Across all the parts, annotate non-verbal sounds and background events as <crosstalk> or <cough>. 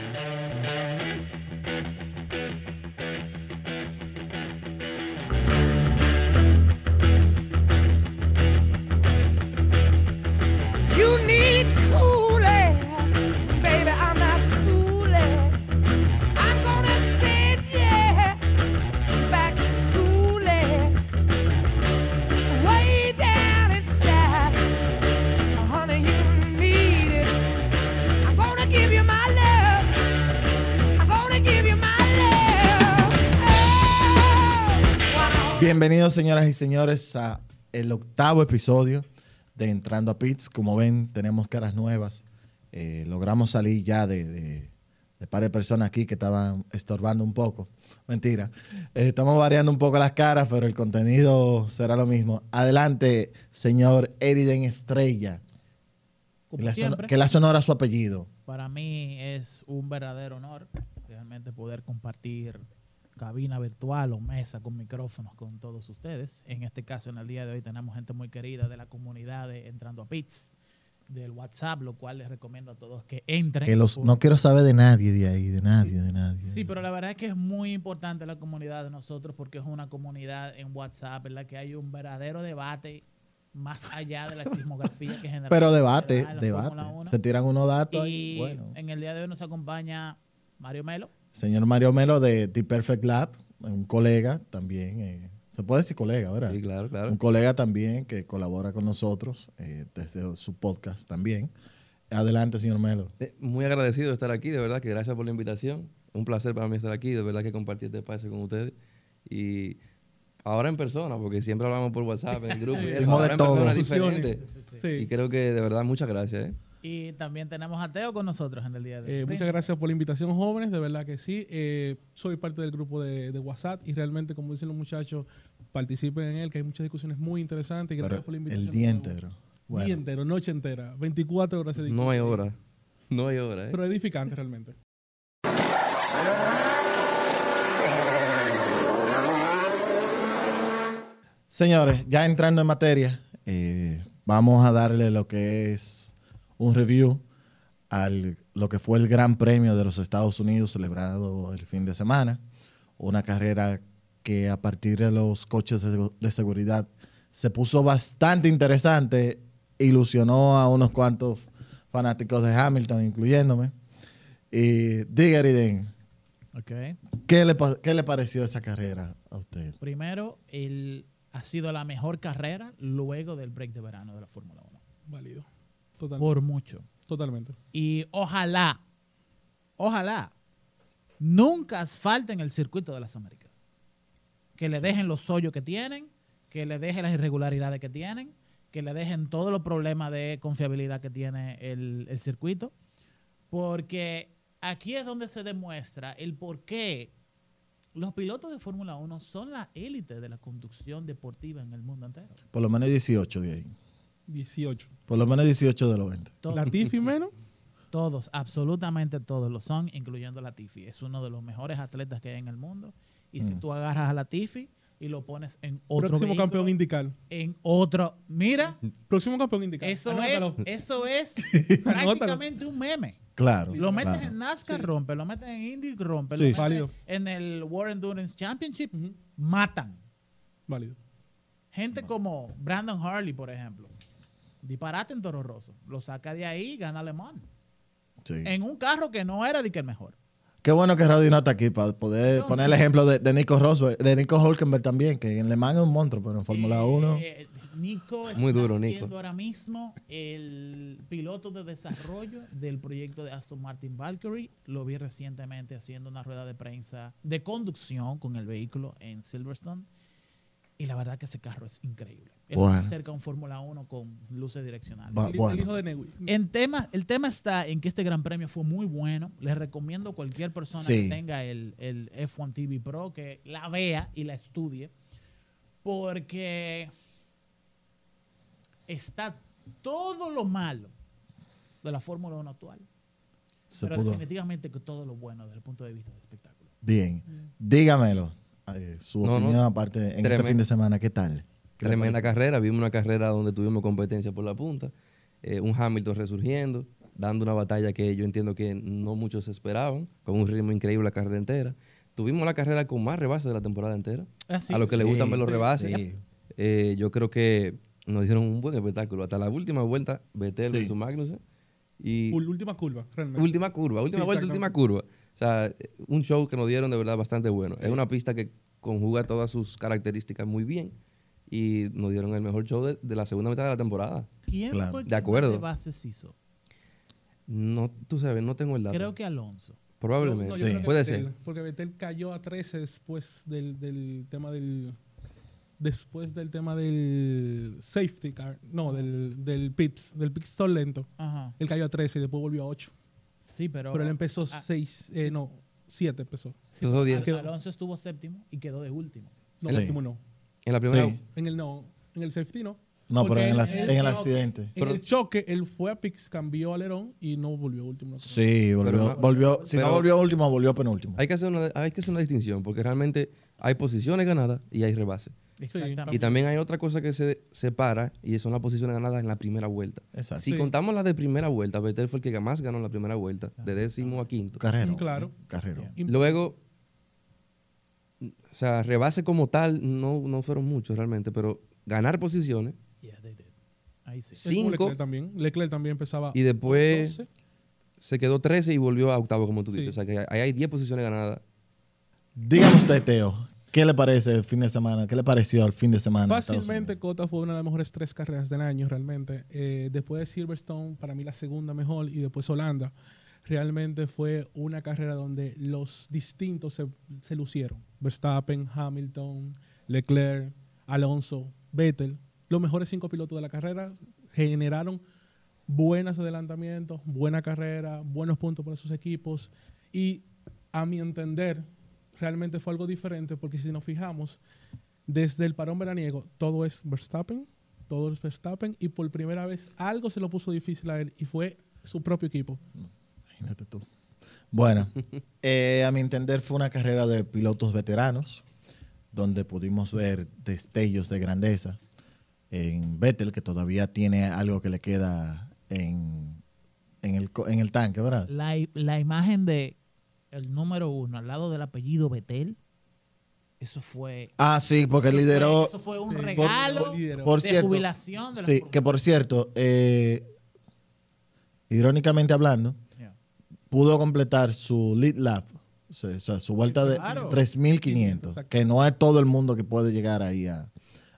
Música Bienvenidos, señoras y señores, a el octavo episodio de Entrando a Pits. Como ven, tenemos caras nuevas. Eh, logramos salir ya de, de, de par de personas aquí que estaban estorbando un poco. Mentira. Eh, estamos variando un poco las caras, pero el contenido será lo mismo. Adelante, señor Eriden Estrella. Que Como la, siempre, que la sonora su apellido. para mí es un verdadero honor realmente poder compartir cabina virtual o mesa con micrófonos con todos ustedes. En este caso, en el día de hoy, tenemos gente muy querida de la comunidad de Entrando a Pits, del WhatsApp, lo cual les recomiendo a todos que entren. Que los, por- no quiero saber de nadie de ahí, de nadie, de nadie. Sí, pero la verdad es que es muy importante la comunidad de nosotros porque es una comunidad en WhatsApp en la que hay un verdadero debate más allá de la chismografía que <laughs> genera. Pero debate, debate. Fórmula 1. Se tiran unos datos Y ahí. Bueno. en el día de hoy nos acompaña Mario Melo. Señor Mario Melo de The Perfect Lab, un colega también, eh, se puede decir colega, ¿verdad? Sí, claro, claro. Un colega también que colabora con nosotros eh, desde su podcast también. Adelante, señor Melo. Eh, Muy agradecido de estar aquí, de verdad que gracias por la invitación. Un placer para mí estar aquí, de verdad que compartir este espacio con ustedes. Y ahora en persona, porque siempre hablamos por WhatsApp en el grupo. y ahora en todo. persona diferente. Sí. Y creo que de verdad muchas gracias. ¿eh? Y también tenemos a Teo con nosotros en el día de hoy. Eh, muchas gracias por la invitación, jóvenes. De verdad que sí. Eh, soy parte del grupo de, de WhatsApp y realmente, como dicen los muchachos, participen en él, que hay muchas discusiones muy interesantes. Y gracias Pero por la invitación. el día entero. Día Bueno, entero, noche entera, 24 horas de No hay hora. No hay hora. ¿eh? Pero edificante realmente. señores, ya entrando en materia, eh, vamos a darle lo que es un review a lo que fue el Gran Premio de los Estados Unidos celebrado el fin de semana. Una carrera que a partir de los coches de, seguridad se puso bastante interesante, ilusionó a unos cuantos fanáticos de Hamilton, incluyéndome. Y diga, Eriden, Ok. ¿qué le, pa- ¿qué le pareció esa carrera a usted? Primero, el, ha sido la mejor carrera luego del break de verano de la Fórmula 1. Válido. Por mucho. Totalmente. Y ojalá, ojalá, nunca asfalten el circuito de las Américas. Que le dejen los hoyos que tienen, que le dejen las irregularidades que tienen, que le dejen todos los problemas de confiabilidad que tiene el, el circuito. Porque aquí es donde se demuestra el por qué los pilotos de Fórmula 1 son la élite de la conducción deportiva en el mundo entero. Por lo menos 18 de ahí. 18. Por lo menos 18 de los 20. Todos. Latifi menos. <laughs> Todos, absolutamente todos lo son, incluyendo Latifi. Es uno de los mejores atletas que hay en el mundo. Y si Mm. tú agarras a Latifi y lo pones en otro Próximo vehículo, campeón indicar. en otro, mira, Próximo campeón indicar. eso Anótalo. es, eso es <laughs> prácticamente un meme. Claro. Lo metes claro. en NASCAR, rompe, lo metes en Indy, rompe, Sí, lo metes válido. en el World Endurance Championship, matan. Válido. Gente como Brandon Harley, por ejemplo, disparate en Toro Rosso, lo saca de ahí y gana Le Mans. Sí. En un carro que no era de que el mejor. Qué bueno que no está aquí para poder No, poner sí. el ejemplo de, de Nico Rosberg, de Nico Hulkenberg también, que en Le Mans es un monstruo, pero en Fórmula Eh, 1. eh, Nico está Muy duro, Nico. ahora mismo el piloto de desarrollo del proyecto de Aston Martin Valkyrie. Lo vi recientemente haciendo una rueda de prensa de conducción con el vehículo en Silverstone. Y la verdad que ese carro es increíble. Es Bueno. más cerca a un Fórmula 1 con luces direccionales. Va- El, bueno. el hijo de Newi. En tema, el tema está en que este gran premio fue muy bueno. Les recomiendo a cualquier persona Sí. que tenga el, el F1 TV Pro que la vea y la estudie. Porque está todo lo malo de la Fórmula 1 actual. Se pero pudo. definitivamente que todo lo bueno desde el punto de vista del espectáculo. Bien. Dígamelo. Eh, su No, no. opinión aparte en este fin de semana, ¿qué tal? ¿Qué Tremenda carrera. Vimos una carrera donde tuvimos competencia por la punta. eh, un Hamilton resurgiendo. dando una batalla que yo entiendo que no muchos esperaban, con un ritmo increíble la carrera entera. Tuvimos la carrera con más rebases de la temporada entera. Ah, sí, a los que les sí, gustan ver los rebases. sí. Eh, yo creo que nos dieron un buen espectáculo. Hasta la última vuelta, Vettel Sí. versus Magnussen. Y Última curva, realmente. última curva, última Sí, vuelta, última curva. O sea, un show que nos dieron de verdad bastante bueno. Es una pista que conjuga todas sus características muy bien. Y nos dieron el mejor show de, de la segunda mitad de la temporada. ¿Quién Claro. fue De quien más acuerdo. rebases hizo? No, tú sabes, no tengo el dato. Creo que Alonso. Probablemente. No, yo Sí. creo que Puede ser. Porque Vettel cayó a 13 después del, del tema del. Después del tema del safety car. No, del, del pits, del pit stop lento. Ajá. Él cayó a 13 y después volvió a 8. Sí, pero. Pero él empezó Ah. 6, eh, no, 7 empezó. sí, Al- diez. Alonso estuvo séptimo y quedó de último. No, Sí. último no. En la primera. Sí. En el no, en el safety no. No, pero Porque en, el, en accidente. En Pero- el choque, él fue a Pix, cambió alerón y no volvió último. Sí, volvió. Pero volvió si no volvió último, volvió penúltimo. Hay que, hacer una, hay que hacer una distinción, porque realmente hay posiciones ganadas y hay rebases. Exactamente. Y también hay otra cosa que se separa y son las posiciones ganadas en la primera vuelta. Exacto. Si Sí. contamos las de primera vuelta, Vettel fue el que más ganó en la primera vuelta, de décimo a quinto. Carrero. Claro. Carrero. Luego, o sea, rebase como tal no, no fueron muchos realmente, pero ganar posiciones Yeah, they did. Ahí sí. Cinco Leclerc también. Leclerc también empezaba. y después 12. se quedó 13 y volvió a octavo, como tú Sí. dices. O sea, que ahí hay 10 posiciones ganadas. Dígame usted, Teo, ¿qué le parece el fin de semana? ¿Qué le pareció el fin de semana? Fácilmente? Cota fue una de las mejores tres carreras del año realmente. Eh, después de Silverstone, para mí la segunda mejor y después Holanda. Realmente fue una carrera donde los distintos se, se lucieron. Verstappen, Hamilton, Leclerc, Alonso, Vettel. Los mejores cinco pilotos de la carrera generaron buenos adelantamientos, buena carrera, buenos puntos para sus equipos. Y a mi entender, realmente fue algo diferente porque si nos fijamos, desde el parón veraniego, todo es Verstappen, todo es Verstappen, y por primera vez algo se lo puso difícil a él y fue su propio equipo. Imagínate tú. Bueno, <laughs> eh, a mi entender fue una carrera de pilotos veteranos, donde pudimos ver destellos de grandeza en Vettel, que todavía tiene algo que le queda en, en, el, co- en el tanque, ¿verdad? La, la imagen de el número uno al lado del apellido Betel, eso fue. Ah, sí, porque eso fue- lideró... Eso fue un Sí. regalo Por-. Por de cierto, jubilación de la sí, que por cierto, eh, irónicamente hablando, Yeah. pudo completar su lead lap, o sea, o sea, su vuelta de Claro. 3.500, Exacto. que no es todo el mundo que puede llegar ahí a,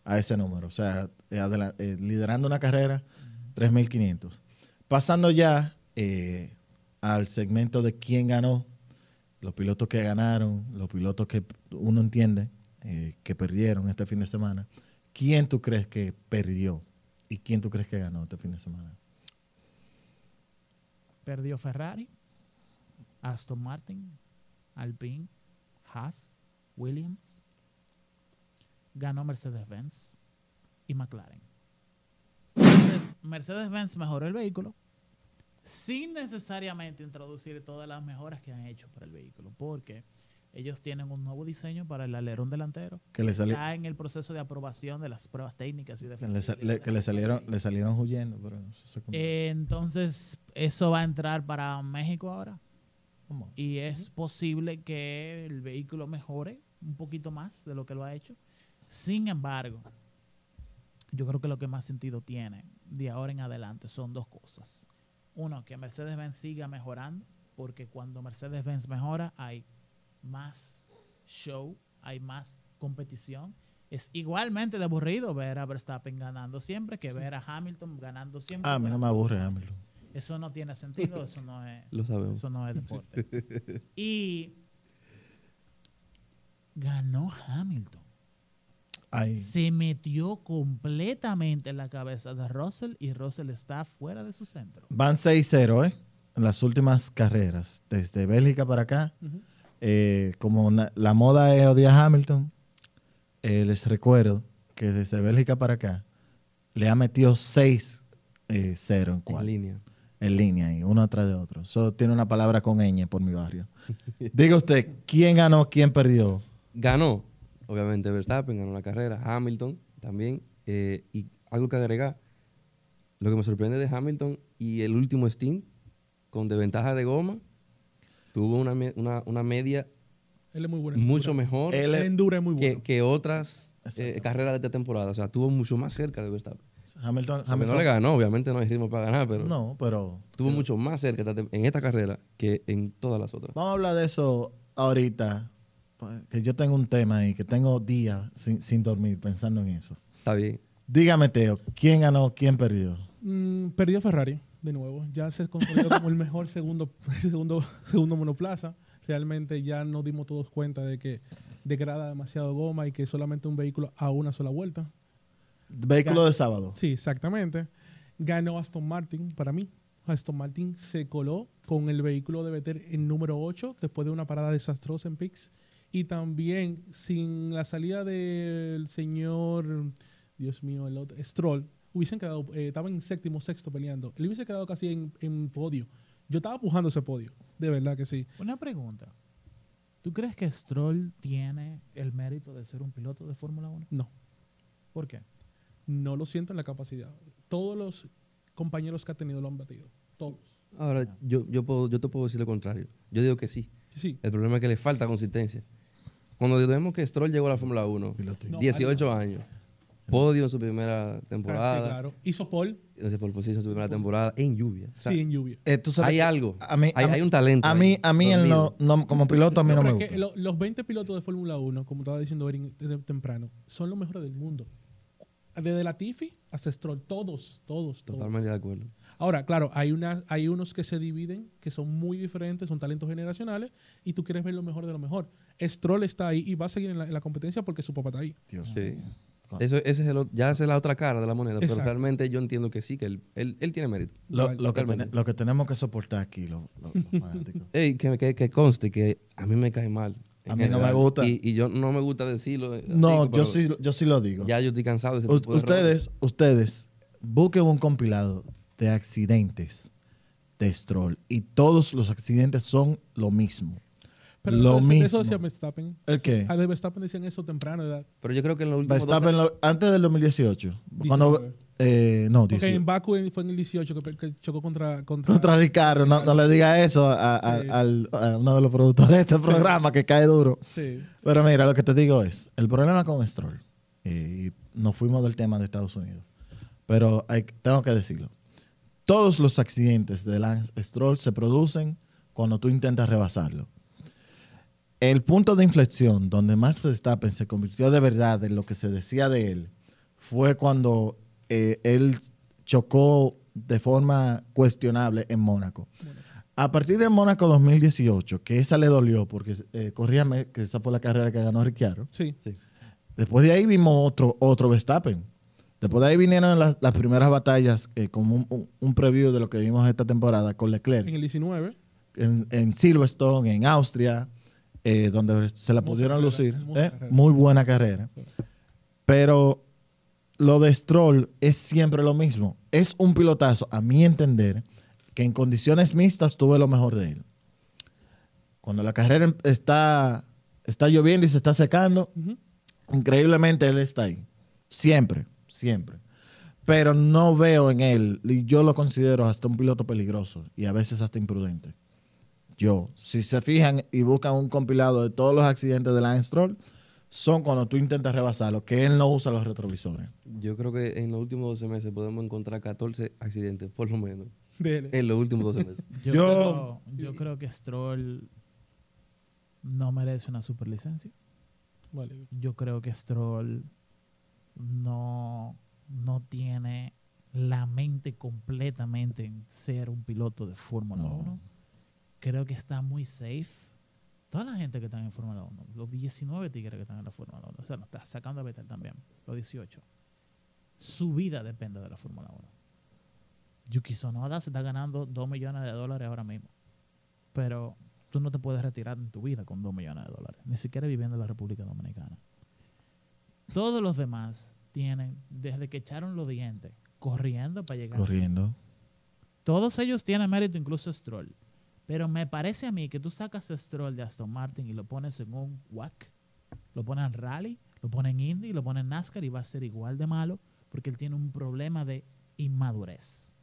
a ese número. O sea, eh, adela- eh, liderando una carrera, 3.500. Pasando ya eh, al segmento de quién ganó, los pilotos que ganaron, los pilotos que uno entiende eh, que perdieron este fin de semana. ¿Quién tú crees que perdió y quién tú crees que ganó este fin de semana? Perdió Ferrari, Aston Martin, Alpine, Haas, Williams. Ganó Mercedes-Benz y McLaren. Entonces, Mercedes-Benz mejoró el vehículo sin necesariamente introducir todas las mejoras que han hecho para el vehículo, porque ellos tienen un nuevo diseño para el alerón delantero. Que le, sali- Está en el proceso de aprobación de las pruebas técnicas y de que le, que le salieron, le salieron huyendo. Pero se Eh, entonces, eso va a entrar para México ahora. ¿Cómo? Y es posible que el vehículo mejore un poquito más de lo que lo ha hecho. Sin embargo, yo creo que lo que más sentido tiene de ahora en adelante son dos cosas. Uno, que Mercedes-Benz siga mejorando, porque cuando Mercedes-Benz mejora hay más show, hay más competición. Es igualmente de aburrido ver a Verstappen ganando siempre que ver a Hamilton ganando siempre. Ah, a mí no me aburre, Hamilton. Eso no tiene sentido, eso no es, <laughs> Lo sabemos. eso no es deporte. <laughs> Y ganó Hamilton. Ay, Se metió completamente en la cabeza de Russell y Russell está fuera de su centro. Van 6-0, ¿eh? En las últimas carreras. Desde Bélgica para acá. Eh, como la moda es odiar a Hamilton, eh, les recuerdo que desde Bélgica para acá le ha metido 6-0 en En cual. línea. En línea, y uno atrás de otro. Eso tiene una palabra con ñ por mi barrio. <laughs> Diga usted, ¿quién ganó, quién perdió? Ganó, obviamente, Verstappen, ganó la carrera. Hamilton también. eh, y algo que agregar, lo que me sorprende de Hamilton y el último stint con desventaja de goma, tuvo una, me- una, una media Él es muy bueno. en mucho endura. mejor Él es- en endura es muy que, bueno. que otras eh, carreras de esta temporada. O sea, estuvo mucho más cerca de Verstappen. Hamilton, no le ganó, obviamente no hay ritmo para ganar, pero No, pero estuvo mucho más cerca en esta carrera que en todas las otras. Vamos a hablar de eso ahorita. Que yo tengo un tema ahí, que tengo días sin, sin dormir pensando en eso. Está bien. Dígame, Teo, ¿quién ganó, quién perdió? Mm, perdió Ferrari de nuevo. Ya se consolidó como el mejor segundo, <laughs> segundo, segundo monoplaza. Realmente ya nos dimos todos cuenta de que degrada demasiado goma y que solamente un vehículo a una sola vuelta. Vehículo de sábado. Sí, exactamente. Ganó Aston Martin para mí. Aston Martin se coló con el vehículo de Vettel en número 8 después de una parada desastrosa en Pix. Y también sin la salida del señor, Dios mío, el otro, Stroll, hubiesen quedado, eh, estaban en séptimo, sexto peleando. Él hubiese quedado casi en, en podio. Yo estaba pujando ese podio, de verdad que sí. Una pregunta. ¿Tú crees que Stroll tiene el mérito de ser un piloto de Fórmula 1? No, ¿Por qué? no lo siento en la capacidad. Todos los compañeros que ha tenido lo han batido. Todos. Ahora, yo, yo, puedo, yo te puedo decir lo contrario. Yo digo que sí. Sí. El problema es que le falta consistencia. Cuando vemos que Stroll llegó a la Fórmula 1, Piloto. No, 18 años, podio en su primera Ah, sí, temporada, claro. Hizo Paul, desde por posición en su primera temporada, en lluvia. O sea, sí, en lluvia. Eh, tú sabes hay que algo. A mí, hay, a mí- hay un talento. A mí, ahí, a mí no, como piloto a mí no, No, me gusta. que lo- los 20 pilotos de Fórmula 1, como estaba diciendo Erin temprano, son los mejores del mundo. Desde Latifi hasta Stroll, todos, todos, todos. Totalmente de acuerdo. Ahora, claro, hay, una, hay unos que se dividen, que son muy diferentes, son talentos generacionales, y tú quieres ver lo mejor de lo mejor. Stroll está ahí y va a seguir en la, en la competencia porque su papá está ahí. Dios Sí. mío. Eso, ese es el ya esa es la otra cara de la moneda, pero Exacto. realmente yo entiendo que sí, que él, él, él tiene mérito. Lo, que lo que tenemos que soportar aquí, los, <laughs> fanáticos. Ey, que, que, que conste que a mí me cae mal. A mí no me gusta. Y, y yo no me gusta decirlo. así, No, yo pero sí, yo sí lo digo. Ya yo estoy cansado de ese U- tipo de errores. ustedes, ustedes, busquen un compilado de accidentes de Stroll y todos los accidentes son lo mismo. Pero lo eso, mismo. eso decía Verstappen. ¿El qué? A de Verstappen decían eso temprano de edad. Pero yo creo que en los últimos Verstappen lo- antes del 2018. Cuando, 19. eh, no, Porque 18. en Baku fue en el 18 que, que chocó contra... Contra, Contra Ricardo, no, no le diga eso a, a- Sí. al- a uno de los productores de este programa que cae duro. Sí. Pero mira, lo que te digo es, el problema con Stroll, eh, y nos fuimos del tema de Estados Unidos, pero hay- tengo que decirlo, todos los accidentes de Lance Stroll se producen cuando tú intentas rebasarlo. El punto de inflexión donde Max Verstappen se convirtió de verdad en lo que se decía de él fue cuando eh, él chocó de forma cuestionable en Mónaco. A partir de Mónaco 2018, que esa le dolió porque eh, corríame que esa fue la carrera que ganó Ricciardo. Sí. Sí. Después de ahí vimos otro, otro Verstappen. Después de ahí vinieron las, las primeras batallas, eh, como un, un- un preview de lo que vimos esta temporada con Leclerc. En el 19. En, en Silverstone, en Austria, eh, donde se la pudieron carrera, lucir. ¿eh? Muy buena carrera. Sí. Pero lo de Stroll es siempre lo mismo. Es un pilotazo, a mi entender, que en condiciones mixtas tuve lo mejor de él. Cuando la carrera em- está, está lloviendo y se está secando, increíblemente él está ahí. Siempre, siempre. Pero no veo en él, y yo lo considero hasta un piloto peligroso y a veces hasta imprudente. Yo, si se fijan y buscan un compilado de todos los accidentes de Lance Stroll, son cuando tú intentas rebasarlo, que él no usa los retrovisores. Yo creo que en los últimos 12 meses podemos encontrar 14 accidentes, por lo menos. En los últimos 12 meses. <laughs> Yo, Yo- Creo, yo creo que Stroll no merece una superlicencia. Vale. Yo creo que Stroll no, no tiene la mente completamente en ser un piloto de Fórmula No. 1. Creo que está muy safe. Toda la gente que está en Fórmula 1, los 19 tigres que están en la Fórmula 1, o sea, no está sacando a Vettel también, los 18. Su vida depende de la Fórmula 1. Yuki Tsunoda se está ganando 2 millones de dólares ahora mismo. Pero tú no te puedes retirar en tu vida con 2 millones de dólares, ni siquiera viviendo en la República Dominicana. Todos los demás tienen, desde que echaron los dientes, corriendo para llegar. Corriendo. Todos ellos tienen mérito, incluso Stroll. Pero me parece a mí que tú sacas a Stroll de Aston Martin y lo pones en un WAC, lo pones en Rally, lo pones en Indy, lo pones en NASCAR y va a ser igual de malo porque él tiene un problema de inmadurez.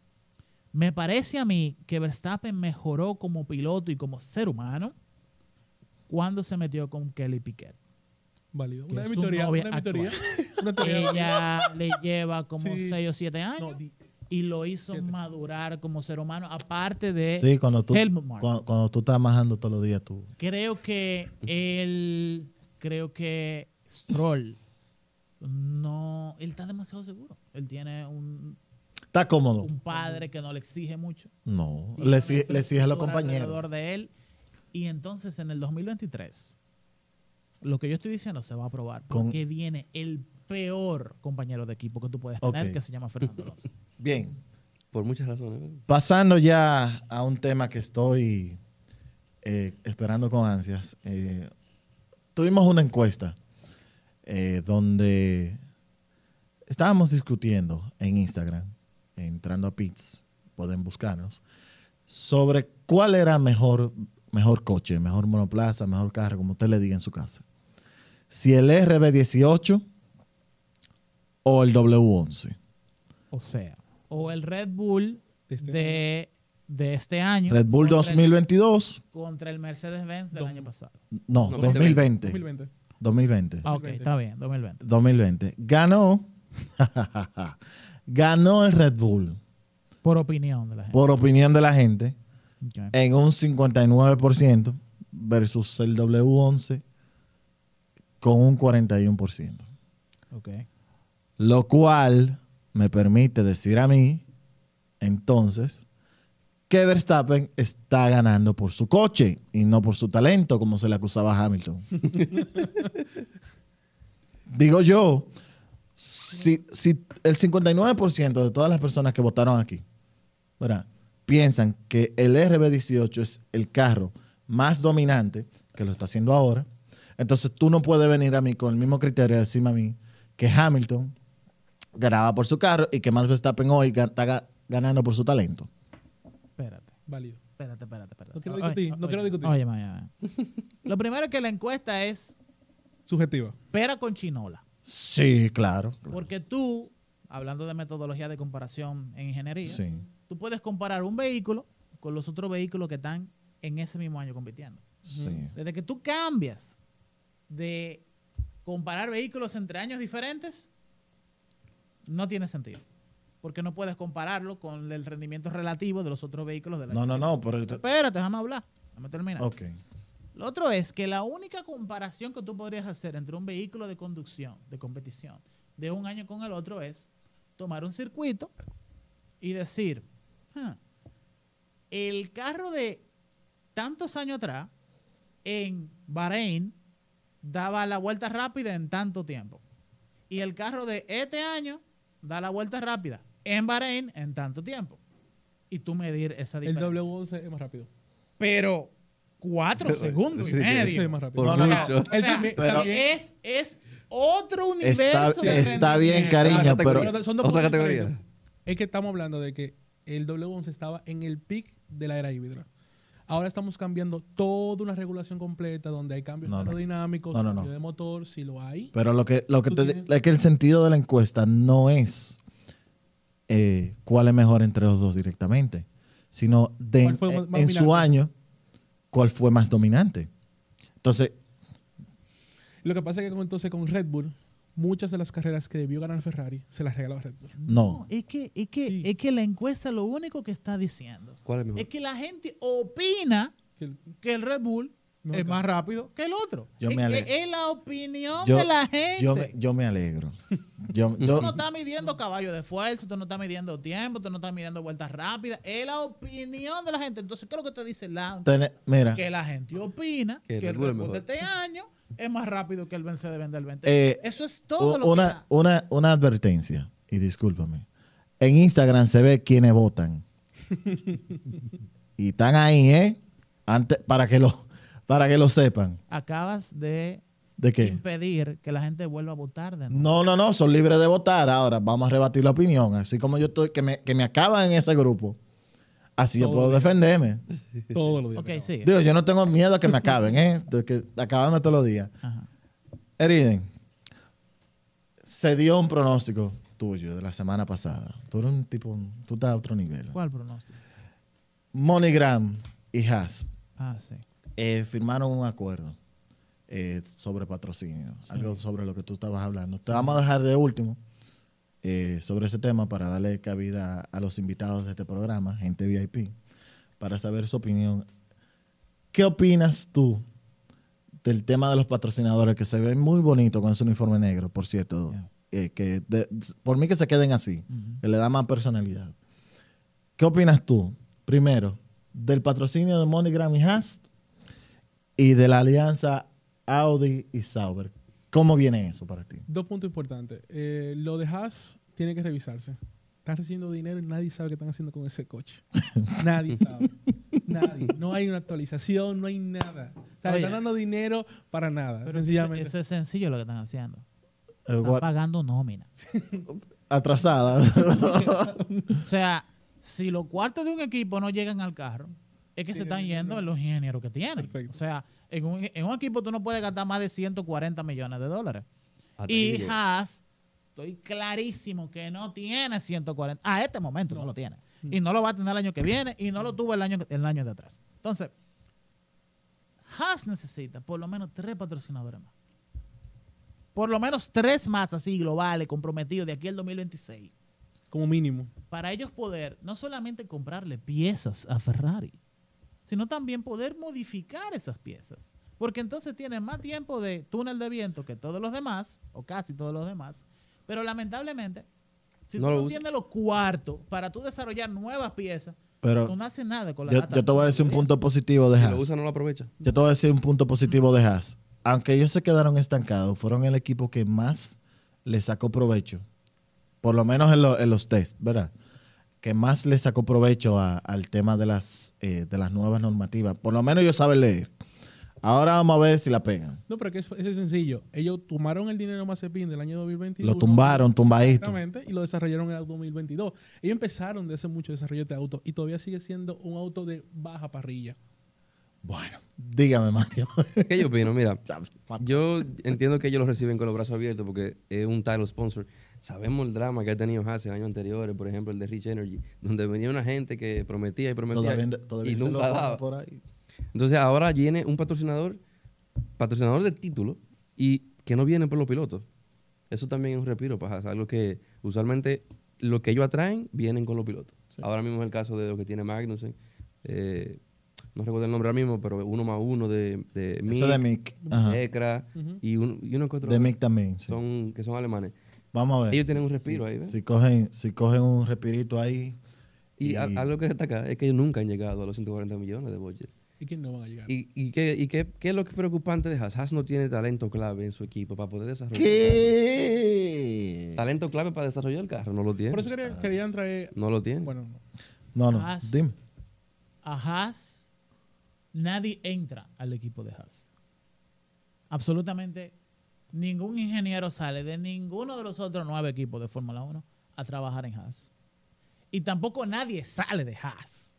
Me parece a mí que Verstappen mejoró como piloto y como ser humano cuando se metió con Kelly Piquet. Válido. Una de mi teoría. Una teoría. <laughs> Ella le lleva como Sí. 6 o 7 años No, y lo hizo Siete. madurar como ser humano, aparte de Sí, cuando tú, Helmut cuando, cuando tú estás majando todos los días, tú. Creo que él, creo que Stroll no, él está demasiado seguro. Él tiene un, Está cómodo. un padre que no le exige mucho. No, le, exige- le exige a los compañeros. alrededor de él. Y entonces en el 2023, lo que yo estoy diciendo se va a probar. Con- Porque viene el peor compañero de equipo que tú puedes tener, que se llama Fernando Alonso. <laughs> Bien, Por muchas razones. pasando ya a un tema que estoy eh, esperando con ansias. eh, tuvimos una encuesta eh, donde estábamos discutiendo en Instagram, entrando a Pits, pueden buscarnos, sobre cuál era mejor, mejor coche, mejor monoplaza, mejor carro, como usted le diga en su casa. Si el RB18 o el W11. o sea, o el Red Bull De este de, de este año. Red Bull contra el- 2022, contra el Mercedes-Benz del año pasado. no, No, 2020. 2020. 2020. Ah, ok, 2020. está bien, 2020. 2020. Ganó, <laughs> ganó el Red Bull, Por opinión de la gente. por opinión de la gente, en un 59% versus el W11 con un 41%. ok. Lo cual me permite decir a mí, entonces, que Verstappen está ganando por su coche y no por su talento, como se le acusaba a Hamilton. <laughs> Digo yo, si, si el 59% de todas las personas que votaron aquí, ¿verdad? piensan que el RB18 es el carro más dominante, que lo está haciendo ahora, entonces tú no puedes venir a mí con el mismo criterio y decirme a mí que Hamilton ganaba por su carro y que Max Verstappen hoy está ga- ganando por su talento. Espérate, Válido. espérate, espérate. espérate. No quiero Oye, discutir, no oye, quiero discutir. Oye, oye, oye. Lo primero es que la encuesta es Subjetiva. pera con chinola. Sí, claro. claro. Porque tú, hablando de metodología de comparación en ingeniería, Sí. tú puedes comparar un vehículo con los otros vehículos que están en ese mismo año compitiendo. Sí. Desde que tú cambias de comparar vehículos entre años diferentes, no tiene sentido. Porque no puedes compararlo con el rendimiento relativo de los otros vehículos del año. No, no, no, pero... Espérate, déjame hablar. Déjame terminar. Ok. Lo otro es que la única comparación que tú podrías hacer entre un vehículo de conducción, de competición, de un año con el otro es tomar un circuito y decir, "Ah, el carro de tantos años atrás en Bahrein daba la vuelta rápida en tanto tiempo. Y el carro de este año da la vuelta rápida en Bahrein en tanto tiempo. Y tú medir esa El diferencia. W11 es más rápido. Pero cuatro <laughs> segundos y medio. Es más rápido. Por No, no, no. mucho. O sea, primer- pero- es, es otro universo. Está, de está bien, cariño, Otra pero... categoría. Son dos Otra categoría. diferentes. Es que estamos hablando de que el W11 estaba en el pic de la era híbrida. Ahora estamos cambiando toda una regulación completa donde hay cambios No, aerodinámicos, No, no, cambio no. de motor, si lo hay. Pero lo que, lo que te, tienes- es que el sentido de la encuesta no es eh, cuál es mejor entre los dos directamente, sino de, ¿Cuál fue en, su año cuál fue más dominante. Entonces, Lo que pasa es que con- entonces con Red Bull, muchas de las carreras que debió ganar Ferrari se las regaló a Red Bull. no. es que, es, que, Sí. es que la encuesta lo único que está diciendo ¿Cuál es mejor? es que la gente opina Que el- que el Red Bull Mejor es más rápido que el otro. Yo es, me que alegro. es la opinión Yo- de la gente. Yo me, yo me alegro. <laughs> Yo, yo- Tú no estás midiendo caballo de fuerza, tú no estás midiendo tiempo, tú no estás midiendo vueltas rápidas. Es la opinión de la gente. Entonces, ¿qué es lo que te dice la mira, que la gente opina Que que, el Red Bull de este año es más rápido que el Mercedes-Benz del 20. Eh, Eso es todo u- lo que una, da. una, una advertencia, y discúlpame. En Instagram se ve quiénes votan. <laughs> y están ahí, ¿eh? Antes, para que lo, para que lo sepan. Acabas de ¿De qué? impedir que la gente vuelva a votar de nuevo. No, no, no, son libres de votar. Ahora vamos a rebatir la opinión. Así como yo estoy, que me, que me acaban en ese grupo, así yo puedo defenderme. <laughs> Todos los días. Ok, sí. Digo, yo no tengo miedo a que me acaben, ¿eh? De que acabarme todos los días. Ajá. Eriden, se dio un pronóstico tuyo de la semana pasada. Tú eres un tipo, tú estás a otro nivel. ¿Cuál pronóstico? MoneyGram y Haas Ah, sí. eh, firmaron un acuerdo eh, sobre patrocinio, algo sobre lo que tú estabas hablando. Te vamos a dejar de último eh, sobre ese tema para darle cabida a los invitados de este programa, gente VIP, para saber su opinión. ¿Qué opinas tú del tema de los patrocinadores que se ven muy bonitos con ese uniforme negro, por cierto? Yeah. eh, que de- por mí que se queden así, que le da más personalidad. ¿Qué opinas tú, primero, del patrocinio de MoneyGram y Haas y de la alianza Audi y Sauber? ¿Cómo viene eso para ti? Dos puntos importantes. Eh, lo de Haas tiene que revisarse. Están recibiendo dinero y nadie sabe qué están haciendo con ese coche. <laughs> nadie sabe. Nadie. No hay una actualización, no hay nada. O sea, le Oye. están dando dinero para nada. Pero sencillamente. eso es sencillo lo que están haciendo. Eh, Están pagando nómina. <laughs> atrasada. <laughs> O sea, si los cuartos de un equipo no llegan al carro, es que se están yendo los ingenieros que tienen. Perfecto. O sea, en un, en un equipo tú no puedes gastar más de 140 millones de dólares. Hasta Y. Haas, estoy clarísimo que no tiene 140. A este momento no, lo tiene. Y no lo va a tener el año que viene y no lo tuvo el año, el año de atrás. Entonces, Haas necesita por lo menos tres patrocinadores más. Por lo menos tres más así globales, comprometidos de aquí al 2026 Como mínimo. para ellos poder no solamente comprarle piezas a Ferrari, sino también poder modificar esas piezas. Porque entonces tienen más tiempo de túnel de viento que todos los demás, o casi todos los demás. Pero lamentablemente, si No tú lo no usa. tienes los cuartos para tú desarrollar nuevas piezas, Pero tú no haces nada con la yo, data yo te voy a decir un punto positivo de Si Haas. lo usa, no lo aprovecha. Yo te voy a decir un punto positivo de Haas. Aunque ellos se quedaron estancados, fueron el equipo que más le sacó provecho. Por lo menos en, lo- en los test, ¿verdad? Que más le sacó provecho a- al tema de las, eh, de las nuevas normativas. Por lo menos ellos saben leer. Ahora vamos a ver si la pegan. No, pero que eso, es sencillo. Ellos tomaron el dinero Mazepin del año 2021. Lo tumbaron, tumbadito. Exactamente, y lo desarrollaron en el 2022. Ellos empezaron de hace mucho desarrollo de este auto y todavía sigue siendo un auto de baja parrilla. Bueno, dígame, Mario. <laughs> ¿Qué yo opino? Mira, <laughs> yo entiendo que ellos lo reciben con los brazos abiertos porque es un title sponsor. Sabemos el drama que ha tenido Haas en años anteriores, por ejemplo, el de Rich Energy, donde venía una gente que prometía y prometía Todavía, todavía y nunca daba. por ahí. Entonces ahora viene un patrocinador, patrocinador de título y que no viene por los pilotos. Eso también es un respiro para Haas, algo que usualmente lo que ellos atraen vienen con los pilotos. Ahora mismo es el caso de lo que tiene Magnussen. eh, no recuerdo el nombre ahora mismo, pero uno más uno de, de Eso de Mick. Ajá. Ekra y, un, y uno que otro De Mick también. sí. son, que son alemanes. Vamos a ver. Ellos tienen un respiro si- ahí, ¿ves? Si cogen, si cogen un respirito ahí. Y, a- algo que destaca es que ellos nunca han llegado a los 140 millones de budget. ¿Y quién no van a llegar? ¿Y, y, qué, y qué, qué es lo que es preocupante de Haas? Haas no tiene talento clave en su equipo para poder desarrollar. el ¿Qué? carro. Talento clave para desarrollar el carro, no lo tiene. Por eso quería- querían traer. No lo tiene. Bueno, no. No, no. Haas. Dime. a Haas, nadie entra al equipo de Haas. Absolutamente ningún ingeniero sale de ninguno de los otros nueve equipos de Fórmula 1 a trabajar en Haas. Y tampoco nadie sale de Haas.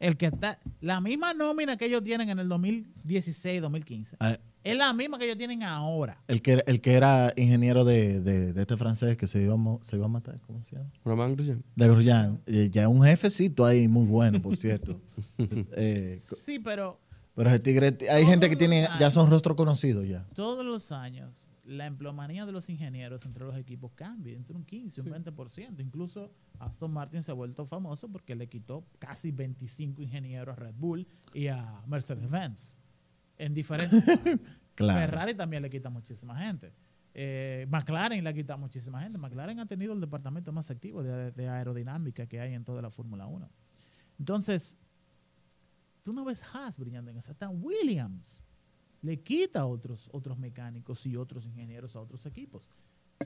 El que está, la misma nómina que ellos tienen en el 2016-2015 Ah, es la misma que ellos tienen ahora. El que, el que era ingeniero de, de- de este francés que se iba, a se iba a matar, ¿cómo se llama? Romain Grosjean. De Grosjean. Eh, Ya un jefecito ahí muy bueno, por cierto. Eh, <laughs> Sí, pero pero ese tigre, hay Todos gente que tiene, ya son rostros conocidos ya. todos los años la empleomanía de los ingenieros entre los equipos cambia entre un 15 y un 20%. Incluso Aston Martin se ha vuelto famoso porque le quitó casi 25 ingenieros a Red Bull y a Mercedes-Benz en diferentes. <laughs> Claro. Ferrari también le quita muchísima gente. Eh, McLaren le quita muchísima gente. McLaren ha tenido el departamento más activo de, de aerodinámica que hay en toda la Fórmula 1. Entonces, tú no ves Haas brillando en esa. Hasta Williams le quita a otros, otros mecánicos y otros ingenieros a otros equipos.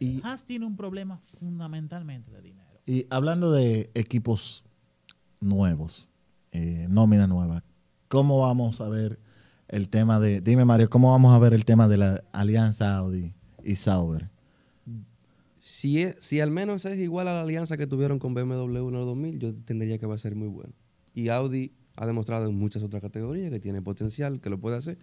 Y, Haas tiene un problema fundamentalmente de dinero. y hablando de equipos nuevos, eh, nómina nueva, ¿cómo vamos a ver el tema de, dime Mario, ¿cómo vamos a ver el tema de la alianza Audi y Sauber? Si, es- si al menos es igual a la alianza que tuvieron con BMW en el 2000, yo entendería que va a ser muy bueno. Y Audi ha demostrado en muchas otras categorías que tiene potencial, que lo puede hacer.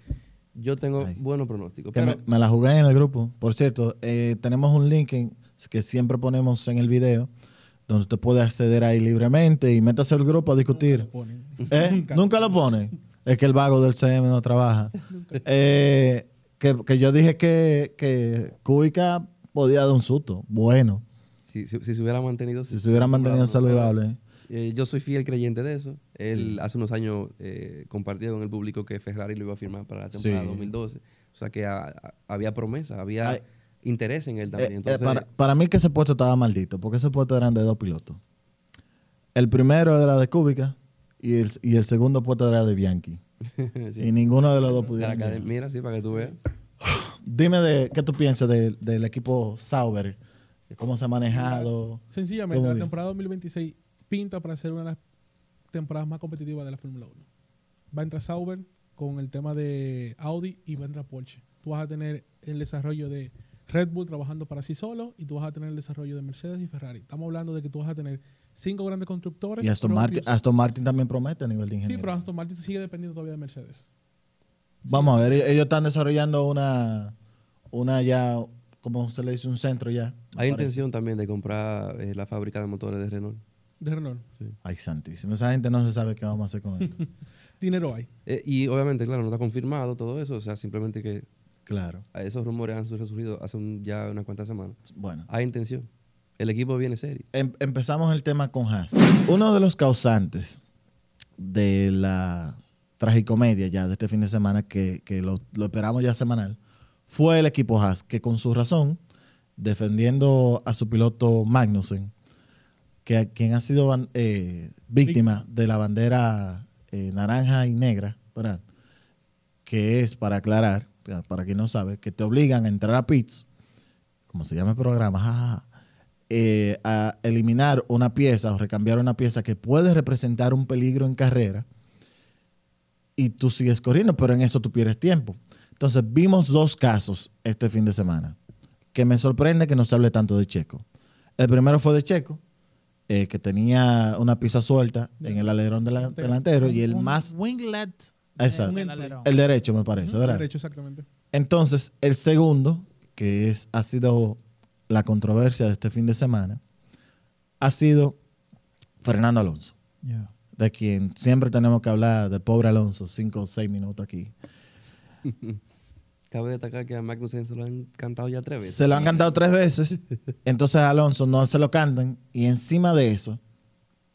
Yo tengo Ay. buenos pronósticos. Pero me, me la jugué en el grupo. Por cierto, eh, tenemos un link en que siempre ponemos en el video, donde usted puede acceder ahí libremente y métase al grupo a discutir. <laughs> Lo ponen. ¿Eh? Nunca, lo pone. Es que el vago del CM no trabaja. <laughs> Eh, que, que yo dije que, que Kubica podía dar un susto. Bueno, Si, si- si se hubiera mantenido... si se hubiera mantenido saludable. Eh, yo soy fiel creyente de eso. Él hace unos años eh, compartió con el público que Ferrari lo iba a firmar para la temporada Sí. 2012. O sea que a- a- había promesa, había Ay. interés en él también. Eh, eh, Entonces, para, para mí que ese puesto estaba maldito, porque ese puesto eran de dos pilotos. El primero era de Kubica y el, y el segundo puesto era de Bianchi. <laughs> sí. Y ninguno de los dos pudieron. academia- mira, sí, para que tú veas. <sighs> Dime de qué tú piensas de- del equipo Sauber, de cómo se ha manejado. Sencillamente, ¿Cómo la temporada 2026 pinta para ser una de las temporadas más competitivas de la Fórmula 1. Va a entrar Sauber con el tema de Audi y va a entrar Porsche. Tú vas a tener el desarrollo de Red Bull trabajando para sí solo y tú vas a tener el desarrollo de Mercedes y Ferrari. Estamos hablando de que tú vas a tener cinco grandes constructores. Y Aston Martin. Aston Martin también promete a nivel de Sí, ingeniero. pero Aston Martin sigue dependiendo todavía de Mercedes. Vamos a ver, ellos están desarrollando una, una ya, como se le dice, un centro ya. Hay parece. intención también de comprar eh, la fábrica de motores de Renault. De Renault. Ay, santísimo. Esa gente no se sabe qué vamos a hacer con él. <laughs> Dinero hay. Eh, y obviamente, claro, no está confirmado todo eso. O sea, simplemente que claro. esos rumores han resurgido hace un- ya unas cuantas semanas. Bueno. Hay intención. El equipo viene serio. Em- empezamos el tema con Haas. Uno de los causantes de la tragicomedia ya de este fin de semana, que, que lo, lo esperamos ya semanal, fue el equipo Haas, que con su razón, defendiendo a su piloto Magnussen, que a- quien ha sido eh, víctima de la bandera eh, naranja y negra, ¿verdad? que es, para aclarar, para quien no sabe, que te obligan a entrar a pits, como se llama el programa, <laughs> eh, a eliminar una pieza o recambiar una pieza que puede representar un peligro en carrera y tú sigues corriendo, pero en eso tú pierdes tiempo. Entonces vimos dos casos este fin de semana que me sorprende que no se hable tanto de Checo. El primero fue de Checo, eh, que tenía una pieza suelta en el alerón dela- delantero y el Un más, Winglet. Exacto. del alerón. el derecho me parece, ¿verdad? Derecho, exactamente. Entonces, el segundo, que es, ha sido la controversia de este fin de semana, ha sido Fernando Alonso, Yeah. de quien siempre tenemos que hablar, del pobre Alonso, cinco o seis minutos aquí. <laughs> Cabe destacar que a Magnussen se lo han cantado ya tres veces. Se lo han cantado tres veces, entonces a Alonso no se lo cantan, y encima de eso,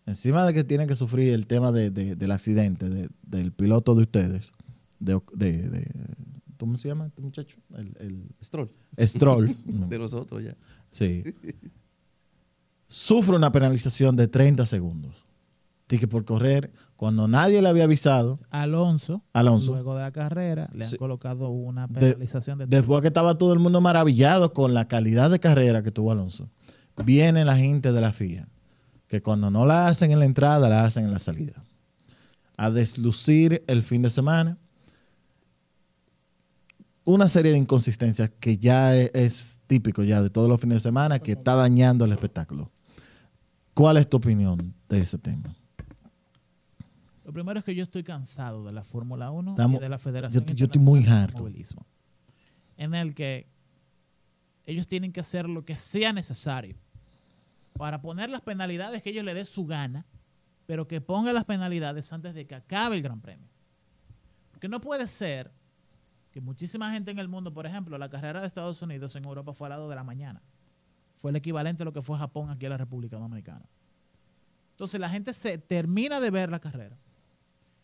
encima de que tiene que sufrir el tema de- de- del accidente de- del piloto de ustedes, de, ¿cómo se llama este muchacho? El, Stroll. Stroll. No. <laughs> De nosotros ya. Sí. Sufre una penalización de 30 segundos. Así que por correr, cuando nadie le había avisado, Alonso, Alonso, luego de la carrera, le han Sí. colocado una De- penalización de, después que estaba todo el mundo maravillado con la calidad de carrera que tuvo Alonso, viene la gente de la FIA, que cuando no la hacen en la entrada, la hacen en la salida. A deslucir el fin de semana. Una serie de inconsistencias que ya e- es, típico ya de todos los fines de semana, que está dañando el espectáculo. ¿Cuál es tu opinión de ese tema? Lo primero es que yo estoy cansado de la Fórmula 1 Estamos- y de la Federación yo- yo estoy muy harto. En el que ellos tienen que hacer lo que sea necesario para poner las penalidades que ellos le dé su gana, pero que pongan las penalidades antes de que acabe el Gran Premio. Porque no puede ser que muchísima gente en el mundo, por ejemplo, la carrera de Estados Unidos en Europa fue a las 2 de la mañana. Fue el equivalente a lo que fue Japón aquí en la República Dominicana. Entonces la gente se termina de ver la carrera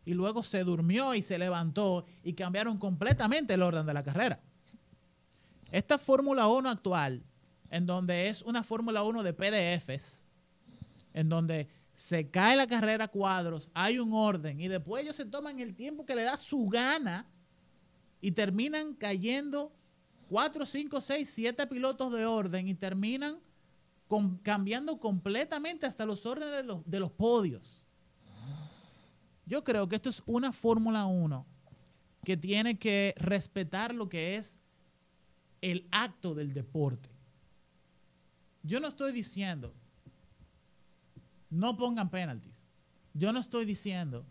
y luego se durmió y se levantó y cambiaron completamente el orden de la carrera. Esta Fórmula 1 actual, en donde es una Fórmula 1 de PDFs, en donde se cae la carrera a cuadros, hay un orden y después ellos se toman el tiempo que le da su gana y terminan cayendo 4, 5, 6, 7 pilotos de orden y terminan com- cambiando completamente hasta los órdenes de los, de los podios. Yo creo que esto es una Fórmula 1 que tiene que respetar lo que es el acto del deporte. Yo no estoy diciendo no pongan penalties. Yo no estoy diciendo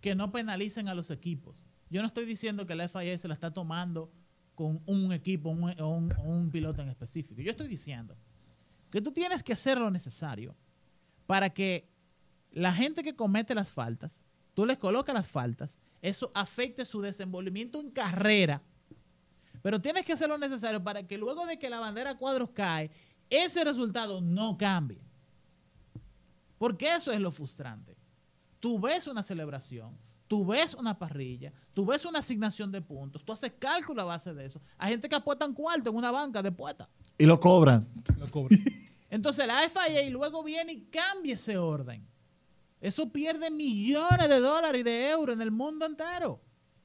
que no penalicen a los equipos. Yo no estoy diciendo que la FIA se la está tomando con un equipo o un piloto en específico. Yo estoy diciendo que tú tienes que hacer lo necesario para que la gente que comete las faltas, tú les colocas las faltas, eso afecte su desenvolvimiento en carrera, pero tienes que hacer lo necesario para que luego de que la bandera cuadros cae, ese resultado no cambie. Porque eso es lo frustrante. Tú ves una celebración, tú ves una parrilla, tú ves una asignación de puntos, tú haces cálculo a base de eso. Hay gente que apuesta en cuarto en una banca de puesta. Y lo cobran. Lo cobran. Entonces la FIA luego viene y cambia ese orden. Eso pierde millones de dólares y de euros en el mundo entero.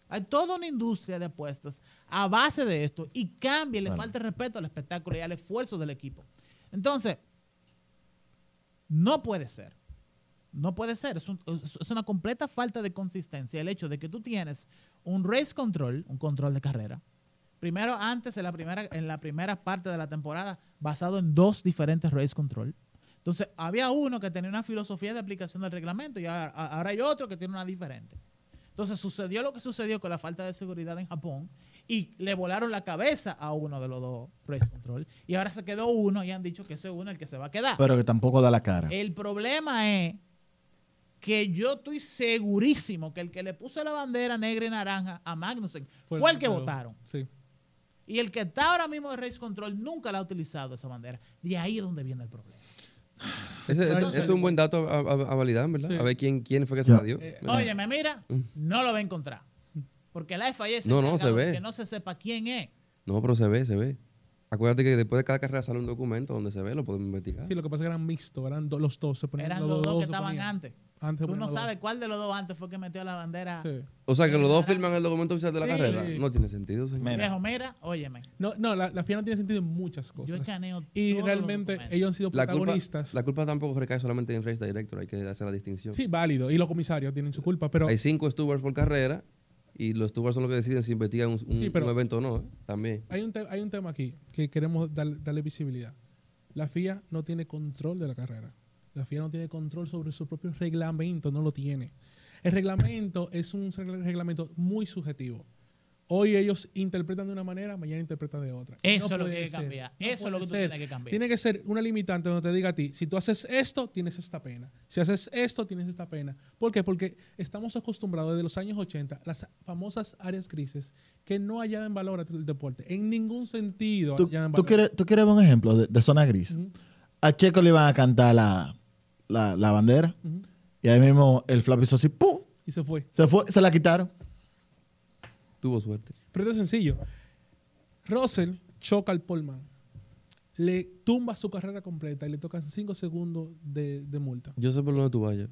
Hay toda una industria de apuestas a base de esto y cambia y le Bueno. falta el respeto al espectáculo y al esfuerzo del equipo. Entonces, no puede ser. No puede ser. Es, un- es- es una completa falta de consistencia el hecho de que tú tienes un race control, un control de carrera. Primero, antes, en la primera, en la primera parte de la temporada, basado en dos diferentes race control. Entonces, había uno que tenía una filosofía de aplicación del reglamento y ahora, ahora hay otro que tiene una diferente. Entonces, sucedió lo que sucedió con la falta de seguridad en Japón y le volaron la cabeza a uno de los dos race control. Y ahora se quedó uno y han dicho que ese es uno el que se va a quedar. Pero que tampoco da la cara. El problema es que yo estoy segurísimo que el que le puso la bandera negra y naranja a Magnussen fue, el que votaron. Sí. Y el que está ahora mismo de Race Control nunca la ha utilizado esa bandera. De ahí es donde viene el problema. Ese, ese- Entonces- ese es un buen dato a, a- a validar, ¿verdad? Sí. A ver quién, quién fue que se Ya. la dio. Eh, ¿verdad? Óyeme, mira, Mm. no lo va a encontrar. Porque la FIA se No, no, se ve. que no se sepa quién es. No, pero se ve, se ve. Acuérdate que después de cada carrera sale un documento donde se ve, lo podemos investigar. Sí, lo que pasa es que eran mixtos, eran do- los dos. Se ponían, Eran los dos que se estaban ponían. antes. Antes Tú no sabes cuál de los dos antes fue que metió la bandera. Sí. O sea, que los dos firman el documento oficial de la Sí. carrera. No tiene sentido, señor. Mira. Viejo, mira, óyeme. No, no la, la FIA no tiene sentido en muchas Yo cosas. escaneo Y todos los realmente ellos han sido La culpa, protagonistas. la culpa tampoco recae solamente en Race Director, hay que hacer la distinción. Sí, válido. Y los comisarios tienen su culpa, pero Hay cinco stewards por carrera y los stewards son los que deciden si investigan un, un- Sí, pero- un evento o no. ¿eh? También. hay un, hay un tema aquí que queremos dar- darle visibilidad. La FIA no tiene control de la carrera. La FIA no tiene control sobre su propio reglamento, no lo tiene. El reglamento es un regla- reglamento muy subjetivo. Hoy ellos interpretan de una manera, mañana interpretan de otra. Eso No es lo que hay que cambiar. No Eso es lo que tú ser. tienes que cambiar. Tiene que ser una limitante donde te diga a ti, si tú haces esto, tienes esta pena. Si haces esto, tienes esta pena. ¿Por qué? Porque estamos acostumbrados desde los años 80 a las famosas áreas grises que no añaden valor al deporte. En ningún sentido ¿Tú, quieres, ¿Tú quieres ver un ejemplo de, de zona gris? A Checo le iban a cantar la, la, la bandera y ahí mismo el flap hizo así, ¡pum! Y se fue. Se fue, se la quitaron. Tuvo suerte. Pero esto es sencillo. Russell choca al Polman. Le tumba su carrera completa y le tocan 5 segundos de, de multa. Yo sé por dónde tú vayas.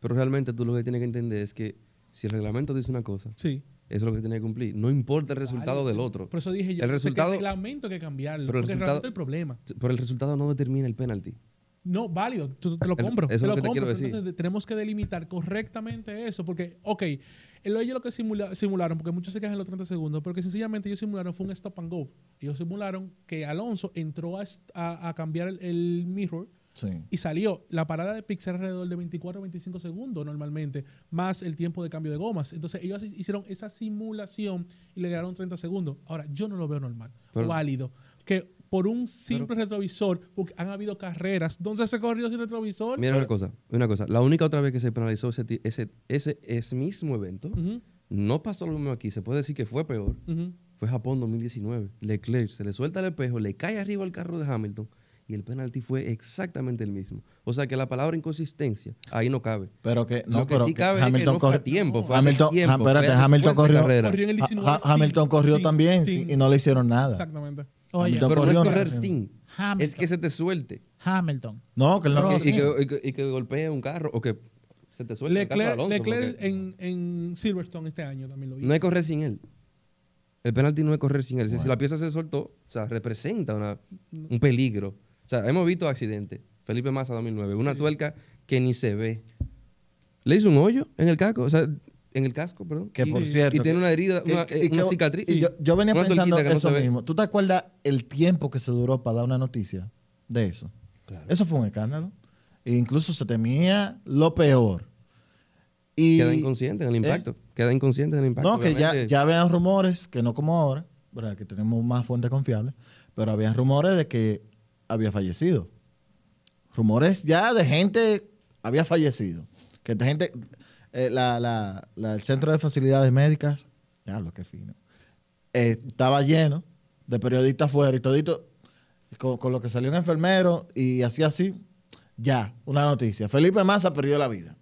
Pero realmente tú lo que tienes que entender es que si el reglamento dice una cosa, Sí. eso es lo que tienes que cumplir. No importa el resultado Vale. del otro. Por eso dije yo. El resultado- el reglamento hay que cambiarlo. Pero el porque el resultado- reglamento es el problema. Pero el resultado no determina el penalti. No, válido. Te lo compro. eso es te lo lo que te compro. quiero pero decir. Entonces tenemos que delimitar correctamente eso. Porque, ok, el- ellos lo que simula- simularon, porque muchos se quejan en los 30 segundos, porque sencillamente ellos simularon fue un stop and go. Ellos simularon que Alonso entró a, a- a cambiar el, el mirror Sí. y salió. La parada de Pixar alrededor de 24 o 25 segundos normalmente, más el tiempo de cambio de gomas. Entonces ellos hicieron esa simulación y le dieron 30 segundos. Ahora, yo no lo veo normal Pero- válido. Que por un simple retrovisor, porque han habido carreras donde se corrió sin retrovisor. Mira una cosa, una cosa. La única otra vez que se penalizó ese, ti- ese, ese, ese mismo evento, no pasó lo mismo aquí. Se puede decir que fue peor. ujú. Fue Japón 2019. Leclerc se le suelta el espejo, le cae arriba el carro de Hamilton y el penalti fue exactamente el mismo. O sea que la palabra inconsistencia ahí no cabe. Pero que no, lo que pero sí que cabe es que Hamilton no fue a corre- tiempo. Fue a Hamilton- tiempo, ah, espérate, fue a Hamilton corrió- carrera. Corrió en el Ha- 19 Ha- sin- Hamilton corrió sin- también sin- sin- y no le hicieron nada. Exactamente. Oye, Hamilton Pero no es correr sin. Hamilton. Es que se te suelte. Hamilton. No, que él no corrió Y que, y que- y que golpee un carro o que se te suelte Leclerc, Alonso, Leclerc porque en, en Silverstone este año también lo hizo. No es correr sin él. El penalti no es correr sin él. Si- Si la pieza se soltó, o sea, representa una- un peligro. O sea, hemos visto accidentes. Felipe Massa 2009, una tuerca que ni se ve. Le hizo un hoyo en el casco, o sea, en el casco, perdón. Que y, por y cierto, tiene una herida, que- una, que- eh, una que- cicatriz. y yo, yo venía pensando no eso mismo. ¿Tú te acuerdas el tiempo que se duró para dar una noticia de eso? Claro. Eso fue un escándalo. E incluso se temía lo peor. Y, Queda inconsciente en el impacto. Queda inconsciente en el impacto. No, que ya, ya habían rumores, que no como ahora, ¿verdad? que tenemos más fuentes confiables, pero habían rumores de que había fallecido. Rumores ya de gente había fallecido. Que de gente, eh, la- la- la- el centro de facilidades médicas, diablo, qué fino, eh, estaba lleno de periodistas afuera y todito, con, con lo que salió un enfermero y así así, ya, una noticia. Felipe Massa perdió la vida.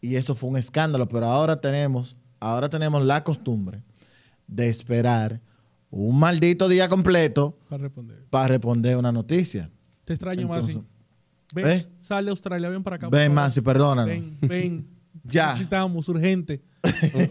Y eso fue un escándalo, pero ahora tenemos, ahora tenemos la costumbre de esperar un maldito día completo Para responder. para responder una noticia. Te extraño, Entonces, Masi. Ven, ¿eh? sal de Australia, ven para acá. Ven. Masi, perdónanos. Ven, ven. <laughs> Ya. Necesitamos, urgente. <laughs>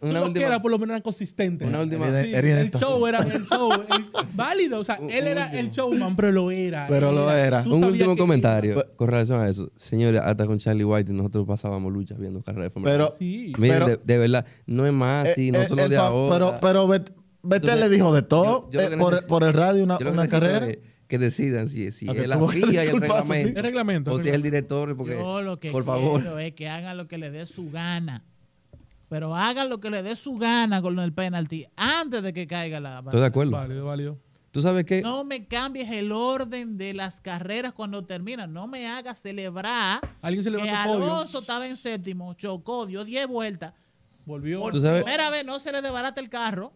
Una, última. por lo menos era consistente. Una última- Sí, el show era el show. el- <laughs> válido. O sea, Un- él un era último. el showman, pero lo era. Pero Él lo era. Un último comentario con relación a eso. Señores, hasta con Charlie White nosotros pasábamos luchas viendo carreras de Fórmula Pero. Sí. Miren, pero- de, de verdad, no es más así, eh, no eh, solo de ahora. Pero, pero Bet- Betel Entonces, le dijo de todo yo- yo lo eh, por, por el radio una, una carrera. es que decidan si, si es la FIA y el reglamento. El reglamento, O si es el director, porque, Yo lo que por favor. es que hagan lo que le dé su gana. Pero hagan lo que le dé su gana con el penalti antes de que caiga la Estoy de acuerdo. Válido, válido. Tú sabes que No me cambies el orden de las carreras cuando terminan. No me hagas celebrar Alguien se que. Alonso estaba en séptimo, chocó, dio 10 vueltas. Volvió. Por Tú sabes- primera vez no se le desbarata el carro.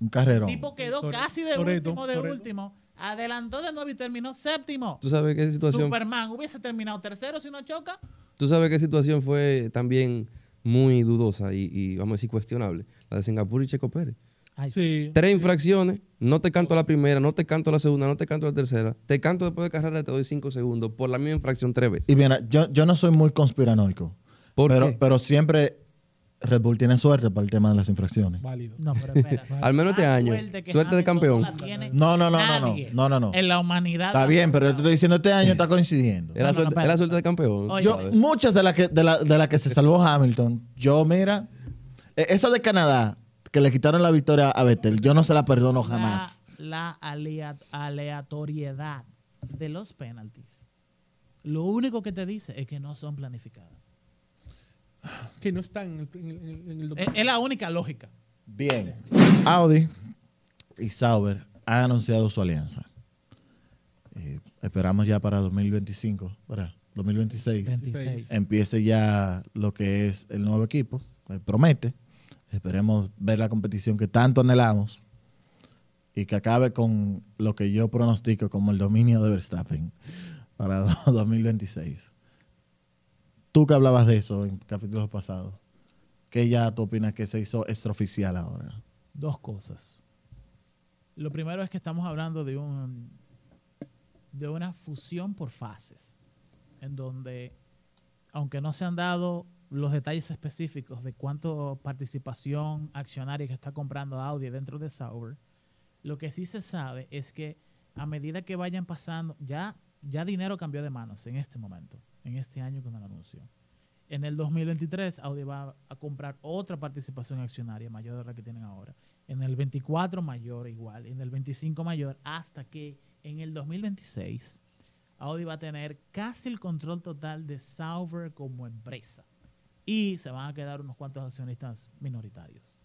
Un carrerón. El tipo quedó casi de último, de último. Adelantó de nuevo y terminó séptimo. tú sabes qué situación Superman hubiese terminado tercero si no choca. Tú sabes qué situación fue también muy dudosa y, y, vamos a decir cuestionable. La de Singapur y Checo Pérez. Sí. Tres infracciones, no te canto la primera, no te canto la segunda, no te canto la tercera. Te canto después de carrera, te doy cinco segundos por la misma infracción tres veces. Y mira, yo, yo no soy muy conspiranoico. ¿Por pero, qué? pero siempre Red Bull tiene suerte para el tema de las infracciones. Válido. No, pero espera. <laughs> Al menos este año. suerte que Suerte de campeón. no No, no, no, no, no, no, no. En la humanidad. Está bien, pero yo te estoy diciendo este año está coincidiendo. Es la, No, no, suerte, de campeón. Oye. Yo, muchas de las que, de la, de la que se salvó Hamilton, yo, mira, eh, esa de Canadá, que le quitaron la victoria a Vettel, yo no se la perdono jamás. La, la alea- aleatoriedad de los penalties. Lo único que te dice es que no son planificadas. Que no está en el, en el- en el Es, documento. es la única lógica. Bien. Audi y Sauber han anunciado su alianza. Eh, esperamos ya para 2025, para 2026. 26. Empiece ya lo que es el nuevo equipo. Eh, promete. Esperemos ver la competición que tanto anhelamos y que acabe con lo que yo pronostico como el dominio de Verstappen para <laughs> 2026. Tú que hablabas de eso en capítulos pasados, ¿qué ya tú opinas que se hizo extraoficial ahora? Dos cosas. Lo primero es que estamos hablando de un de una fusión por fases, en donde, aunque no se han dado los detalles específicos de cuánto participación accionaria que está comprando Audi dentro de Sauber, lo que sí se sabe es que a medida que vayan pasando, ya, ya dinero cambió de manos en este momento, en este año con el anuncio. En el 2023 Audi va a comprar otra participación accionaria mayor de la que tienen ahora. En el 24 mayor igual, en el 25 mayor, hasta que en el 2026 Audi va a tener casi el control total de Sauber como empresa. Y se van a quedar unos cuantos accionistas minoritarios.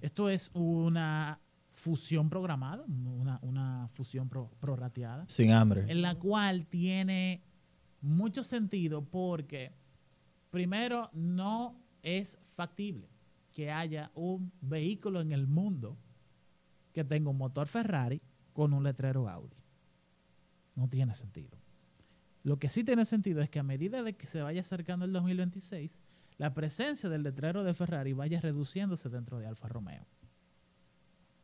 Esto es una fusión programada, una, una fusión pro- prorrateada Sin hambre. en la cual tiene mucho sentido porque, primero, no es factible que haya un vehículo en el mundo que tenga un motor Ferrari con un letrero Audi. No tiene sentido. Lo que sí tiene sentido es que a medida de que se vaya acercando el 2026, la presencia del letrero de Ferrari vaya reduciéndose dentro de Alfa Romeo.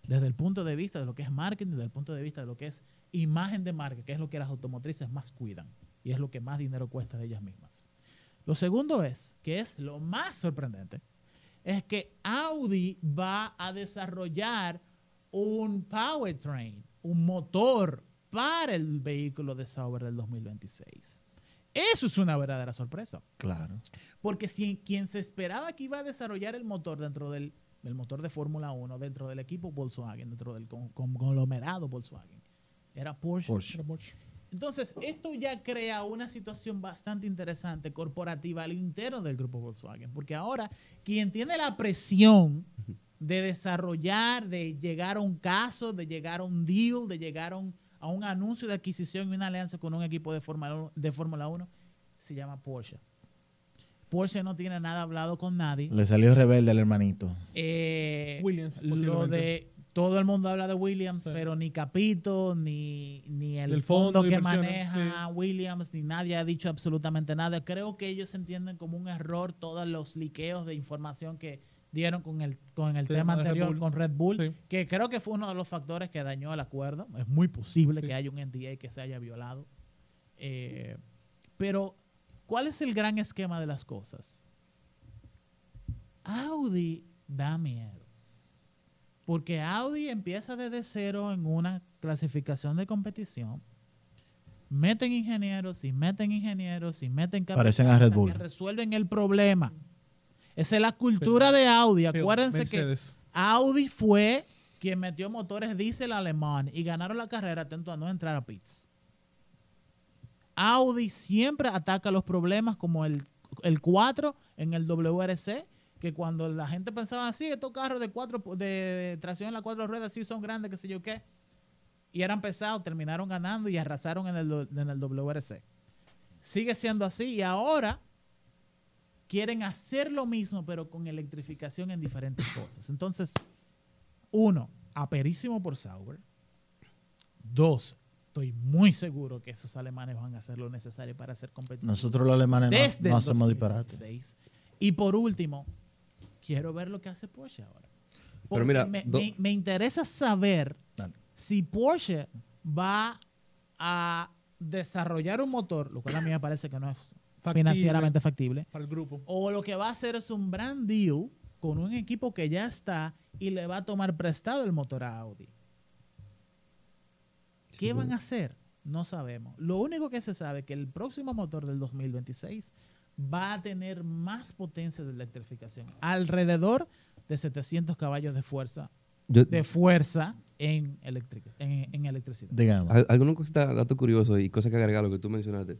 Desde el punto de vista de lo que es marketing, desde el punto de vista de lo que es imagen de marca, que es lo que las automotrices más cuidan y es lo que más dinero cuesta de ellas mismas. Lo segundo es, que es lo más sorprendente, es que Audi va a desarrollar un powertrain, un motor para el vehículo de Sauber del 2026. Eso es una verdadera sorpresa. Claro. Porque si quien se esperaba que iba a desarrollar el motor dentro del, del motor de Fórmula 1, dentro del equipo Volkswagen, dentro del con- conglomerado Volkswagen, era Porsche. Porsche. Era mucho. Entonces, esto ya crea una situación bastante interesante corporativa al interno del grupo Volkswagen, porque ahora quien tiene la presión de desarrollar, de llegar a un caso, de llegar a un deal, de llegar a un, a un anuncio de adquisición y una alianza con un equipo de Fórmula 1 de Fórmula 1, se llama Porsche. Porsche no tiene nada hablado con nadie. Le salió rebelde al hermanito. Eh, Williams, lo de todo el mundo habla de Williams, Sí. pero ni Capito, ni, ni el fondo, que maneja Williams, ni nadie ha dicho absolutamente nada. Creo que ellos entienden como un error todos los liqueos de información que dieron con el, con el Sí, tema Red anterior con Red Bull, que creo que fue uno de los factores que dañó el acuerdo. Es muy posible que haya un NDA que se haya violado. Eh, pero, ¿cuál es el gran esquema de las cosas? Audi da miedo. Porque Audi empieza desde cero en una clasificación de competición. Meten ingenieros y meten ingenieros y meten Parecen a Red Bull. que resuelven el problema. Esa es la cultura de Audi. Acuérdense que. Audi fue quien metió motores diésel alemán y ganaron la carrera atento a no entrar a pits. Audi siempre ataca los problemas como el, el 4 en el WRC, que cuando la gente pensaba así, estos carros de cuatro de tracción en las cuatro ruedas sí son grandes, qué sé yo qué, y eran pesados, terminaron ganando y arrasaron en el, en el WRC. Sigue siendo así y ahora quieren hacer lo mismo, pero con electrificación en diferentes cosas. Entonces, uno, aperísimo por Sauber. Dos, estoy muy seguro que esos alemanes van a hacer lo necesario para ser competitivos. Nosotros los alemanes no- desde no, hacemos disparate. 2016. Y por último, quiero ver lo que hace Porsche ahora. Porque mira, me, do- me- me interesa saber Dale. si Porsche va a desarrollar un motor, lo cual a mí me parece que no es Factible. financieramente factible, Para el grupo. o lo que va a hacer es un brand deal con un equipo que ya está y le va a tomar prestado el motor a Audi. ¿Qué van a hacer? No sabemos. Lo único que se sabe es que el próximo motor del 2026 va a tener más potencia de electrificación, alrededor de 700 caballos de fuerza, Yo- de fuerza en, electric- en, en electricidad. Digamos. Al- Alguna cosa, dato curioso y cosa que agregar lo que tú mencionaste.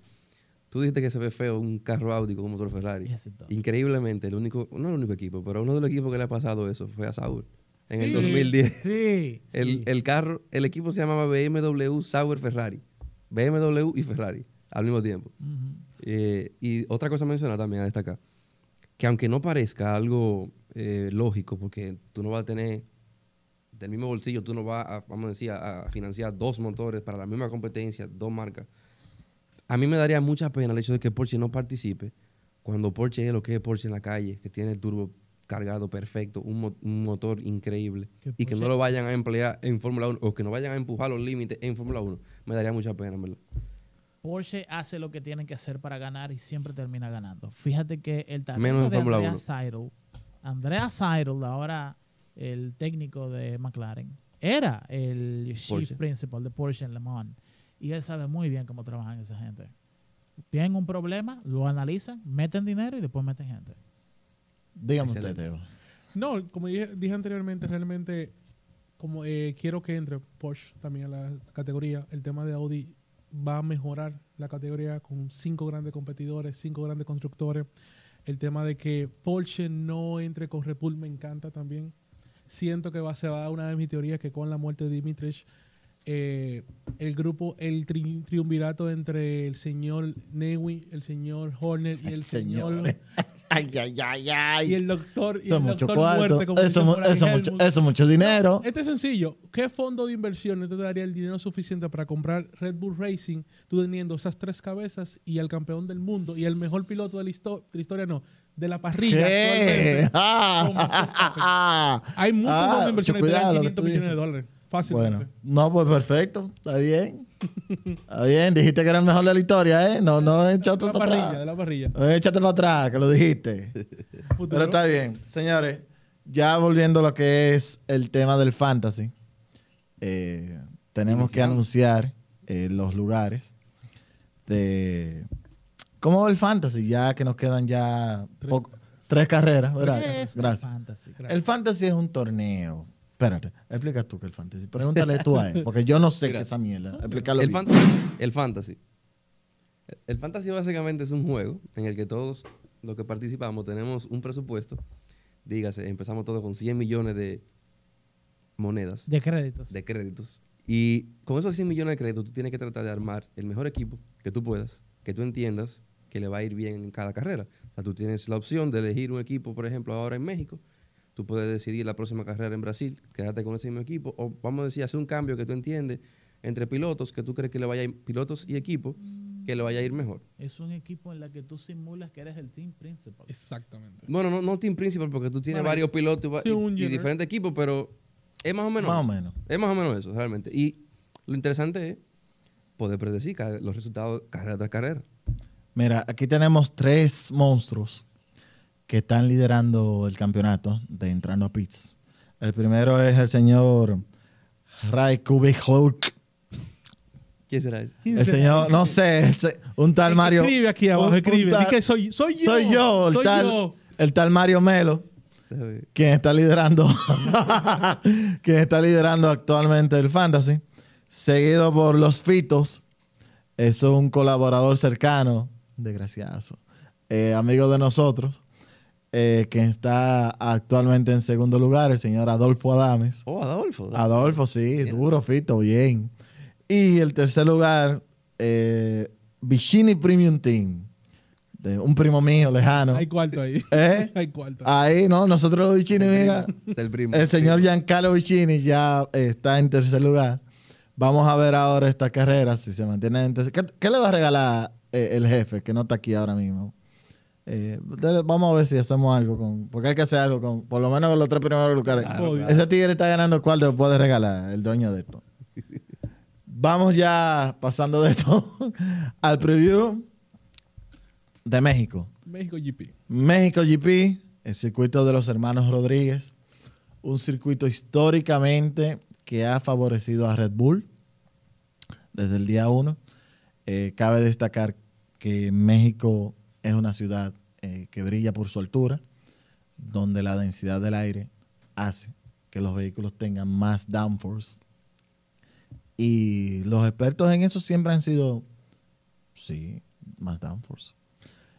Tú dijiste que se ve feo un carro Audi con un motor Ferrari. Increíblemente, el único, no el único equipo, pero uno de los equipos que le ha pasado eso fue a Sauber en el Sí, 2010. Sí. <laughs> El, sí. el carro, el equipo se llamaba BMW Sauber Ferrari. BMW y Ferrari al mismo tiempo. Ujú. Eh, y otra cosa a mencionar también a destacar, que aunque no parezca algo eh, lógico, porque tú no vas a tener del mismo bolsillo, tú no vas a, vamos a decir, a, a financiar dos motores para la misma competencia, dos marcas. A mí me daría mucha pena el hecho de que Porsche no participe cuando Porsche es lo que es Porsche en la calle, que tiene el turbo cargado perfecto, un, mo- un motor increíble, Que y que no lo vayan a emplear en Fórmula 1 o que no vayan a empujar los límites en Fórmula 1. Me daría mucha pena, en ¿verdad? Porsche hace lo que tienen que hacer para ganar y siempre termina ganando. Fíjate que el talento de Andrea 1. Seidel, Andrea Seidel, ahora el técnico de McLaren, era el chief Porsche. principal de Porsche en Le Mans. Y él sabe muy bien cómo trabajan esa gente. Tienen un problema, lo analizan, meten dinero y después meten gente. Dígame usted. Teo. No, como dije, dije anteriormente, realmente como eh, quiero que entre Porsche también a la categoría, el tema de Audi va a mejorar la categoría con cinco grandes competidores, cinco grandes constructores. El tema de que Porsche no entre con Red Bull me encanta también. Siento que va, se va a dar una de mis teorías que con la muerte de Dimitrich, eh, el grupo, el tri- triunvirato entre el señor Newi, el señor Horner y el señor. Ay, ay, ay, ay. y el doctor, y Eso el mucho doctor cuarto. Muerte, como Eso, mu- eso, mucho, eso mucho dinero. Este es sencillo. ¿Qué fondo de inversión te daría el dinero suficiente para comprar Red Bull Racing, tú teniendo esas tres cabezas y al campeón del mundo y el mejor piloto de la, histo- de la historia, no, de la parrilla? Ah, <laughs> Verstappen. ah, Hay muchos ah, fondos de inversión que te dan lo que 500 tú millones de dólares. Fácilmente. Bueno, no, pues perfecto. Está bien. Está bien. Dijiste que era el mejor de la historia, ¿eh? No, no de échate la para parrilla, de atrás. la parrilla. No, Échate para atrás, que lo dijiste. Futuro. Pero está bien. Señores, ya volviendo a lo que es el tema del fantasy, eh, tenemos que anunciar eh, los lugares de... ¿Cómo va el fantasy? Ya que nos quedan ya Tres. carreras, ¿verdad? ¿Qué es el Gracias. El fantasy es un torneo. Espérate, explica tú qué es el fantasy. Pregúntale tú a él, porque yo no sé Mira, qué es esa mierda. Explícalo El, bien. fantasy, el fantasy. El fantasy básicamente es un juego en el que todos los que participamos tenemos un presupuesto. Dígase, empezamos todos con 100 millones de monedas, De créditos. de créditos. Y con esos 100 millones de créditos, tú tienes que tratar de armar el mejor equipo que tú puedas, que tú entiendas que le va a ir bien en cada carrera. O sea, tú tienes la opción de elegir un equipo, por ejemplo, ahora en México. Tú puedes decidir la próxima carrera en Brasil, quedarte con ese mismo equipo. O vamos a decir, hacer un cambio que tú entiendes entre pilotos, que tú crees que le vaya a ir, pilotos y equipo, que le vaya a ir mejor. Es un equipo en el que tú simulas que eres el team principal. Exactamente. Bueno, no, no team principal, porque tú tienes Bueno, varios pilotos y y, un y diferentes equipos, pero es más o menos. Más o menos. Es más o menos eso, realmente. Y lo interesante es poder predecir los resultados carrera tras carrera. Mira, aquí tenemos tres monstruos que están liderando el campeonato de entrando a pits. El primero es el señor Ray Kubik ¿Quién será ese? El señor, no sé, un tal Mario. Escribe aquí abajo, un- un escribe. tal- Di que soy, soy yo. soy yo, el soy tal, yo. el tal Mario Melo, quien está liderando, <laughs> quien está liderando actualmente el fantasy, seguido por los Fitos, es un colaborador cercano, desgraciado, eh, amigo de nosotros, eh, que está actualmente en segundo lugar, el señor Adolfo Adames. Oh, Adolfo. Adolfo, sí, duro, Fito, bien. Y el tercer lugar, eh, Vicini Premium Team, de un primo mío lejano. Hay cuarto ahí. ¿Eh? <laughs> Hay cuarto. Ahí, ¿no? Nosotros los Vicini, mira, Del primo. el señor Giancarlo Vicini ya eh, está en tercer lugar. Vamos a ver ahora esta carrera, si se mantiene en tercer... ¿Qué, qué le va a regalar eh, el jefe, que no está aquí ahora mismo? Eh, vamos a ver si hacemos algo con... Porque hay que hacer algo con... Por lo menos con los tres primeros lugares. Claro, claro. Ese tigre está ganando el cual le puede regalar, el dueño de esto. Vamos ya pasando de esto <laughs> al preview de México. México GP. México GP, el circuito de los hermanos Rodríguez, un circuito históricamente que ha favorecido a Red Bull desde el día uno. Eh, cabe destacar que México es una ciudad eh, que brilla por su altura, donde la densidad del aire hace que los vehículos tengan más downforce. Y los expertos en eso siempre han sido, sí, más downforce.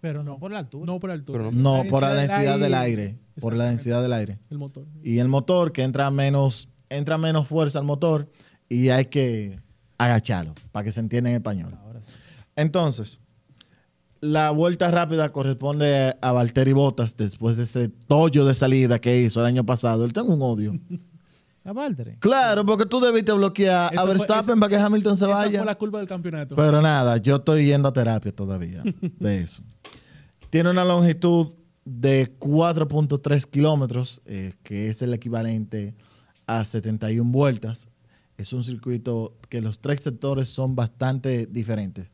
Pero no por la altura. No por altura. Pero No, por la densidad del aire. Por la densidad del aire. El motor. Y el motor, que entra menos, entra menos fuerza al motor y hay que agacharlo para que se entienda en español. Ahora sí. Entonces, la vuelta rápida corresponde a Valtteri Bottas después de ese tollo de salida que hizo el año pasado. Él tengo un odio. <laughs> A Valtteri. claro, porque tú debiste bloquear Esa a fue- Verstappen esa- para que Hamilton se Esa vaya. fue la culpa del campeonato. Pero nada, yo estoy yendo a terapia todavía <laughs> de eso. Tiene una longitud de 4.3 kilómetros, eh, que es el equivalente a 71 vueltas. Es un circuito que los tres sectores son bastante diferentes.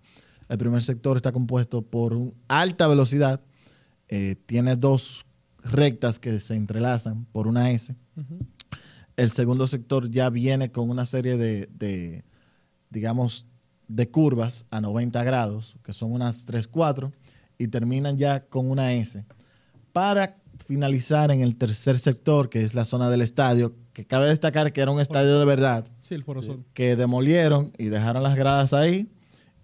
El primer sector está compuesto por un alta velocidad, eh, tiene dos rectas que se entrelazan por una S. El segundo sector ya viene con una serie de, de, digamos, de curvas a 90 grados, que son unas 3, 4, y terminan ya con una S. Para finalizar en el tercer sector, que es la zona del estadio, que cabe destacar que era un estadio de verdad, Sí, el Foro Sol. que demolieron y dejaron las gradas ahí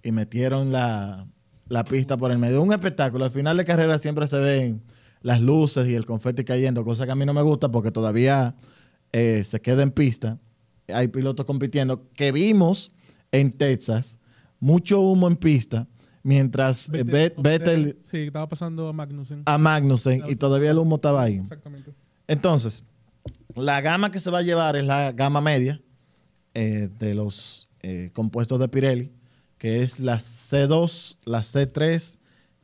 y metieron la, la pista por el medio. Un espectáculo. Al final de carrera siempre se ven las luces y el confeti cayendo, cosa que a mí no me gusta porque todavía eh, se queda en pista. Hay pilotos compitiendo que vimos en Texas mucho humo en pista mientras eh, Bet- Vettel Sí, estaba pasando a Magnussen. a Magnussen y todavía el humo estaba ahí. Exactamente. Entonces, la gama que se va a llevar es la gama media eh, de los eh, compuestos de Pirelli, que es la C2, la C3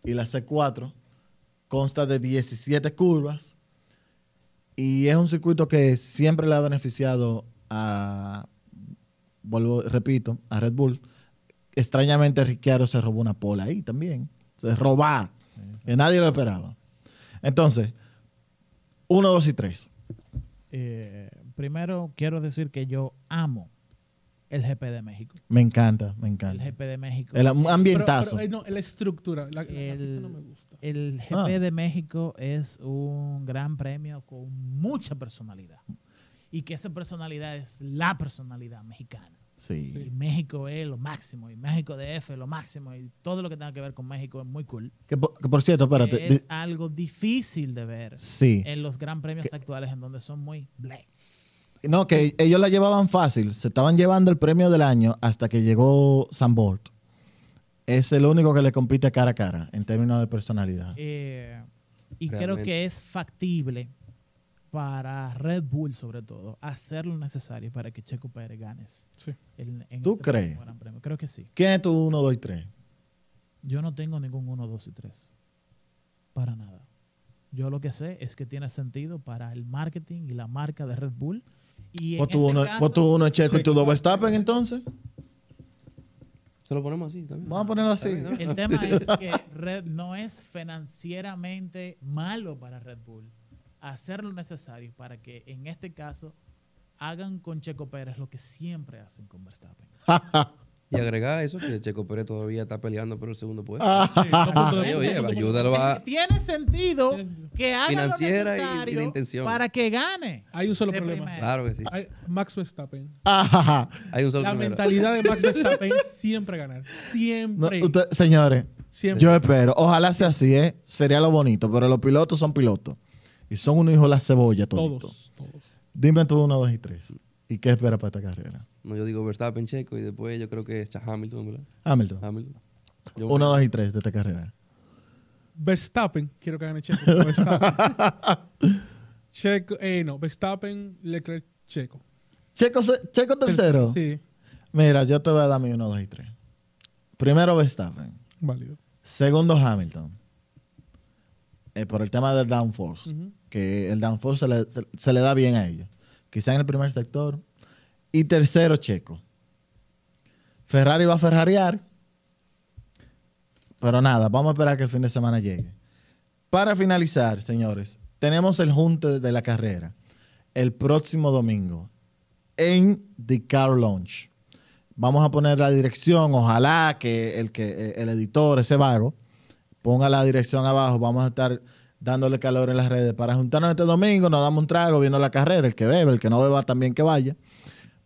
y la C4. Consta de 17 curvas y es un circuito que siempre le ha beneficiado a, vuelvo, repito, a Red Bull. Extrañamente, Ricciardo se robó una pola ahí también. Se robó, que nadie lo esperaba. Entonces, uno, dos y tres. Eh, primero quiero decir que yo amo el GP de México. Me encanta, me El encanta. GP de México. El am- Pero, ambientazo. pero, eh, no, la estructura. La, El- pista no me gusta. El GP Ah. de México es un gran premio con mucha personalidad. Y que esa personalidad es la personalidad mexicana. sí. Y México es lo máximo. Y México DF es lo máximo. Y todo lo que tenga que ver con México es muy cool. Que, por, que por cierto, espérate. es algo difícil de ver sí. en los gran premios actuales en donde son muy black. No, que ellos la llevaban fácil. Se estaban llevando el premio del año hasta que llegó Sam Bolt. Es el único que le compite cara a cara en términos de personalidad. Eh, y creo que es factible para Red Bull, sobre todo, hacer lo necesario para que Checo Pérez gane. Sí. el- en ¿Tú este crees? próximo Gran Premio. Creo que sí. ¿Quién es tu 1, 2 y 3? Yo no tengo ningún 1, 2 y 3. Para nada. Yo lo que sé es que tiene sentido para el marketing y la marca de Red Bull. Y en Pues tú este uno, caso- pues tú uno Checo y tú dos Verstappen, entonces. Se lo ponemos así también. Vamos a ponerlo así. El tema <laughs> es que Red no es financieramente malo para Red Bull hacer lo necesario para que en este caso hagan con Checo Pérez lo que siempre hacen con Verstappen. <laughs> Y agregar eso que Checo Pérez todavía está peleando por el segundo puesto. Ah. Sí, Oye, oye, ayúdalo a... Tiene sentido que hagan lo Financiera y- y de intención. para que gane. Hay un solo De problema. primera. Claro que sí. Hay- Max Verstappen. Ajaja. Hay un solo La primero. mentalidad de Max <laughs> Verstappen es siempre ganar. No, Siempre. usted- señores, Siempre. yo espero. Ojalá sea así, ¿eh? Sería lo bonito. Pero los pilotos son pilotos. Y son unos hijos de la cebolla todos, todos. Dime tú 1, 2 y 3. ¿Y qué esperas para esta carrera? No, yo digo Verstappen, Checo y después yo creo que es Hamilton, ¿verdad? Hamilton. Hamilton. Yo 1, 2 y 3 de esta carrera. Verstappen, quiero que gane Checo. Verstappen. <laughs> Checo, eh, no, Verstappen, Leclerc, Checo. Checo, se- Checo tercero. Sí, Mira, yo te voy a dar mi 1, 2 y 3. Primero Verstappen. válido. Segundo Hamilton. Eh, por el tema del downforce. Que el downforce se le, se- se le da bien a ellos. Quizá en el primer sector. Y tercero Checo. Ferrari va a ferrarear. Pero nada, vamos a esperar que el fin de semana llegue. Para finalizar, señores, tenemos el junte de la carrera el próximo domingo en The Car Launch. Vamos a poner la dirección, ojalá que el, que el editor, ese vago, ponga la dirección abajo. Vamos a estar dándole calor en las redes para juntarnos este domingo, nos damos un trago viendo la carrera, el que bebe, el que no beba también que vaya,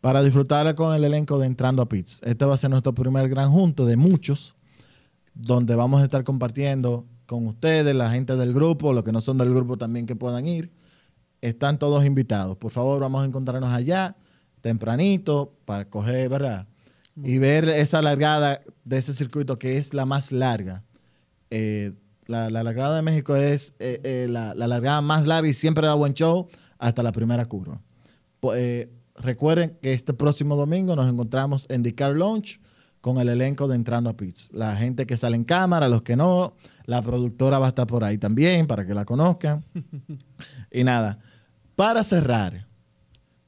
para disfrutar con el elenco de Entrando a Pits. Este va a ser nuestro primer gran junto de muchos, donde vamos a estar compartiendo con ustedes, la gente del grupo, los que no son del grupo también que puedan ir. Están todos invitados. Por favor, vamos a encontrarnos allá tempranito para coger, ¿verdad? Y ver esa largada de ese circuito que es la más larga. Eh, la, la largada de México es eh, eh, la, la largada más larga y siempre da buen show hasta la primera curva. Eh, recuerden que este próximo domingo nos encontramos en The Car Launch con el elenco de Entrando a Pits. La gente que sale en cámara, los que no, la productora va a estar por ahí también para que la conozcan. <laughs> y nada, para cerrar,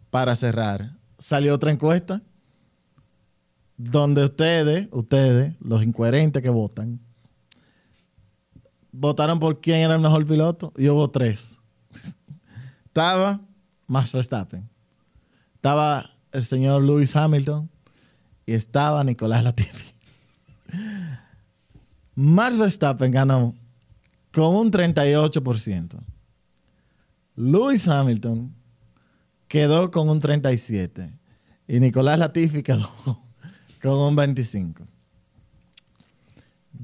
para cerrar, salió otra encuesta donde ustedes, ustedes, los incoherentes que votan, votaron por quién era el mejor piloto y hubo tres. <laughs> Estaba Max Verstappen, estaba el señor Lewis Hamilton y estaba Nicolás Latifi. Max Verstappen ganó con un 38%. Lewis Hamilton quedó con un 37% y Nicolás Latifi quedó <laughs> con un 25%.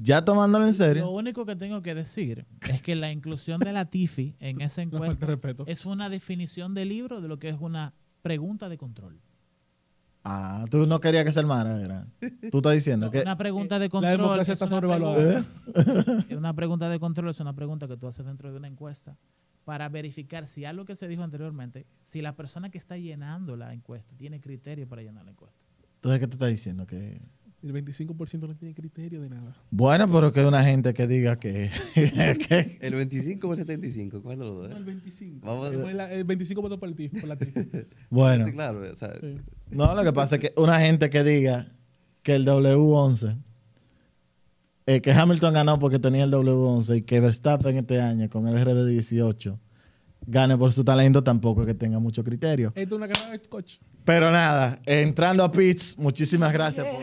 Ya tomándolo en Lo serio. único que tengo que decir es que la inclusión de <laughs> la Tifi en esa encuesta es una definición de libro de lo que es una pregunta de control. Ah, tú no querías que se armara, ¿verdad? Tú estás diciendo que... Una pregunta de La control. democracia es está una sobrevaluada. pregunta- Una pregunta de control es una pregunta que tú haces dentro de una encuesta para verificar si algo que se dijo anteriormente, si la persona que está llenando la encuesta tiene criterio para llenar la encuesta. Entonces, ¿qué tú estás diciendo? Que... El 25% no tiene criterio de nada. Bueno, pero que hay una gente que diga que... <laughs> que- ¿El 25 o el 75? ¿Cuál de los dos? No, eh? el 25. Vamos a ver. El, el 25 votos por el TIF, por la TIF. <laughs> Bueno, Claro, o sea, Sí. no, lo que pasa es que una gente que diga que el W11, eh, que Hamilton ganó porque tenía el W11 y que Verstappen este año con el RB18 gane por su talento, tampoco es que tenga mucho criterio. Esto es una carrera de coche. Pero nada, entrando a Pits, muchísimas gracias por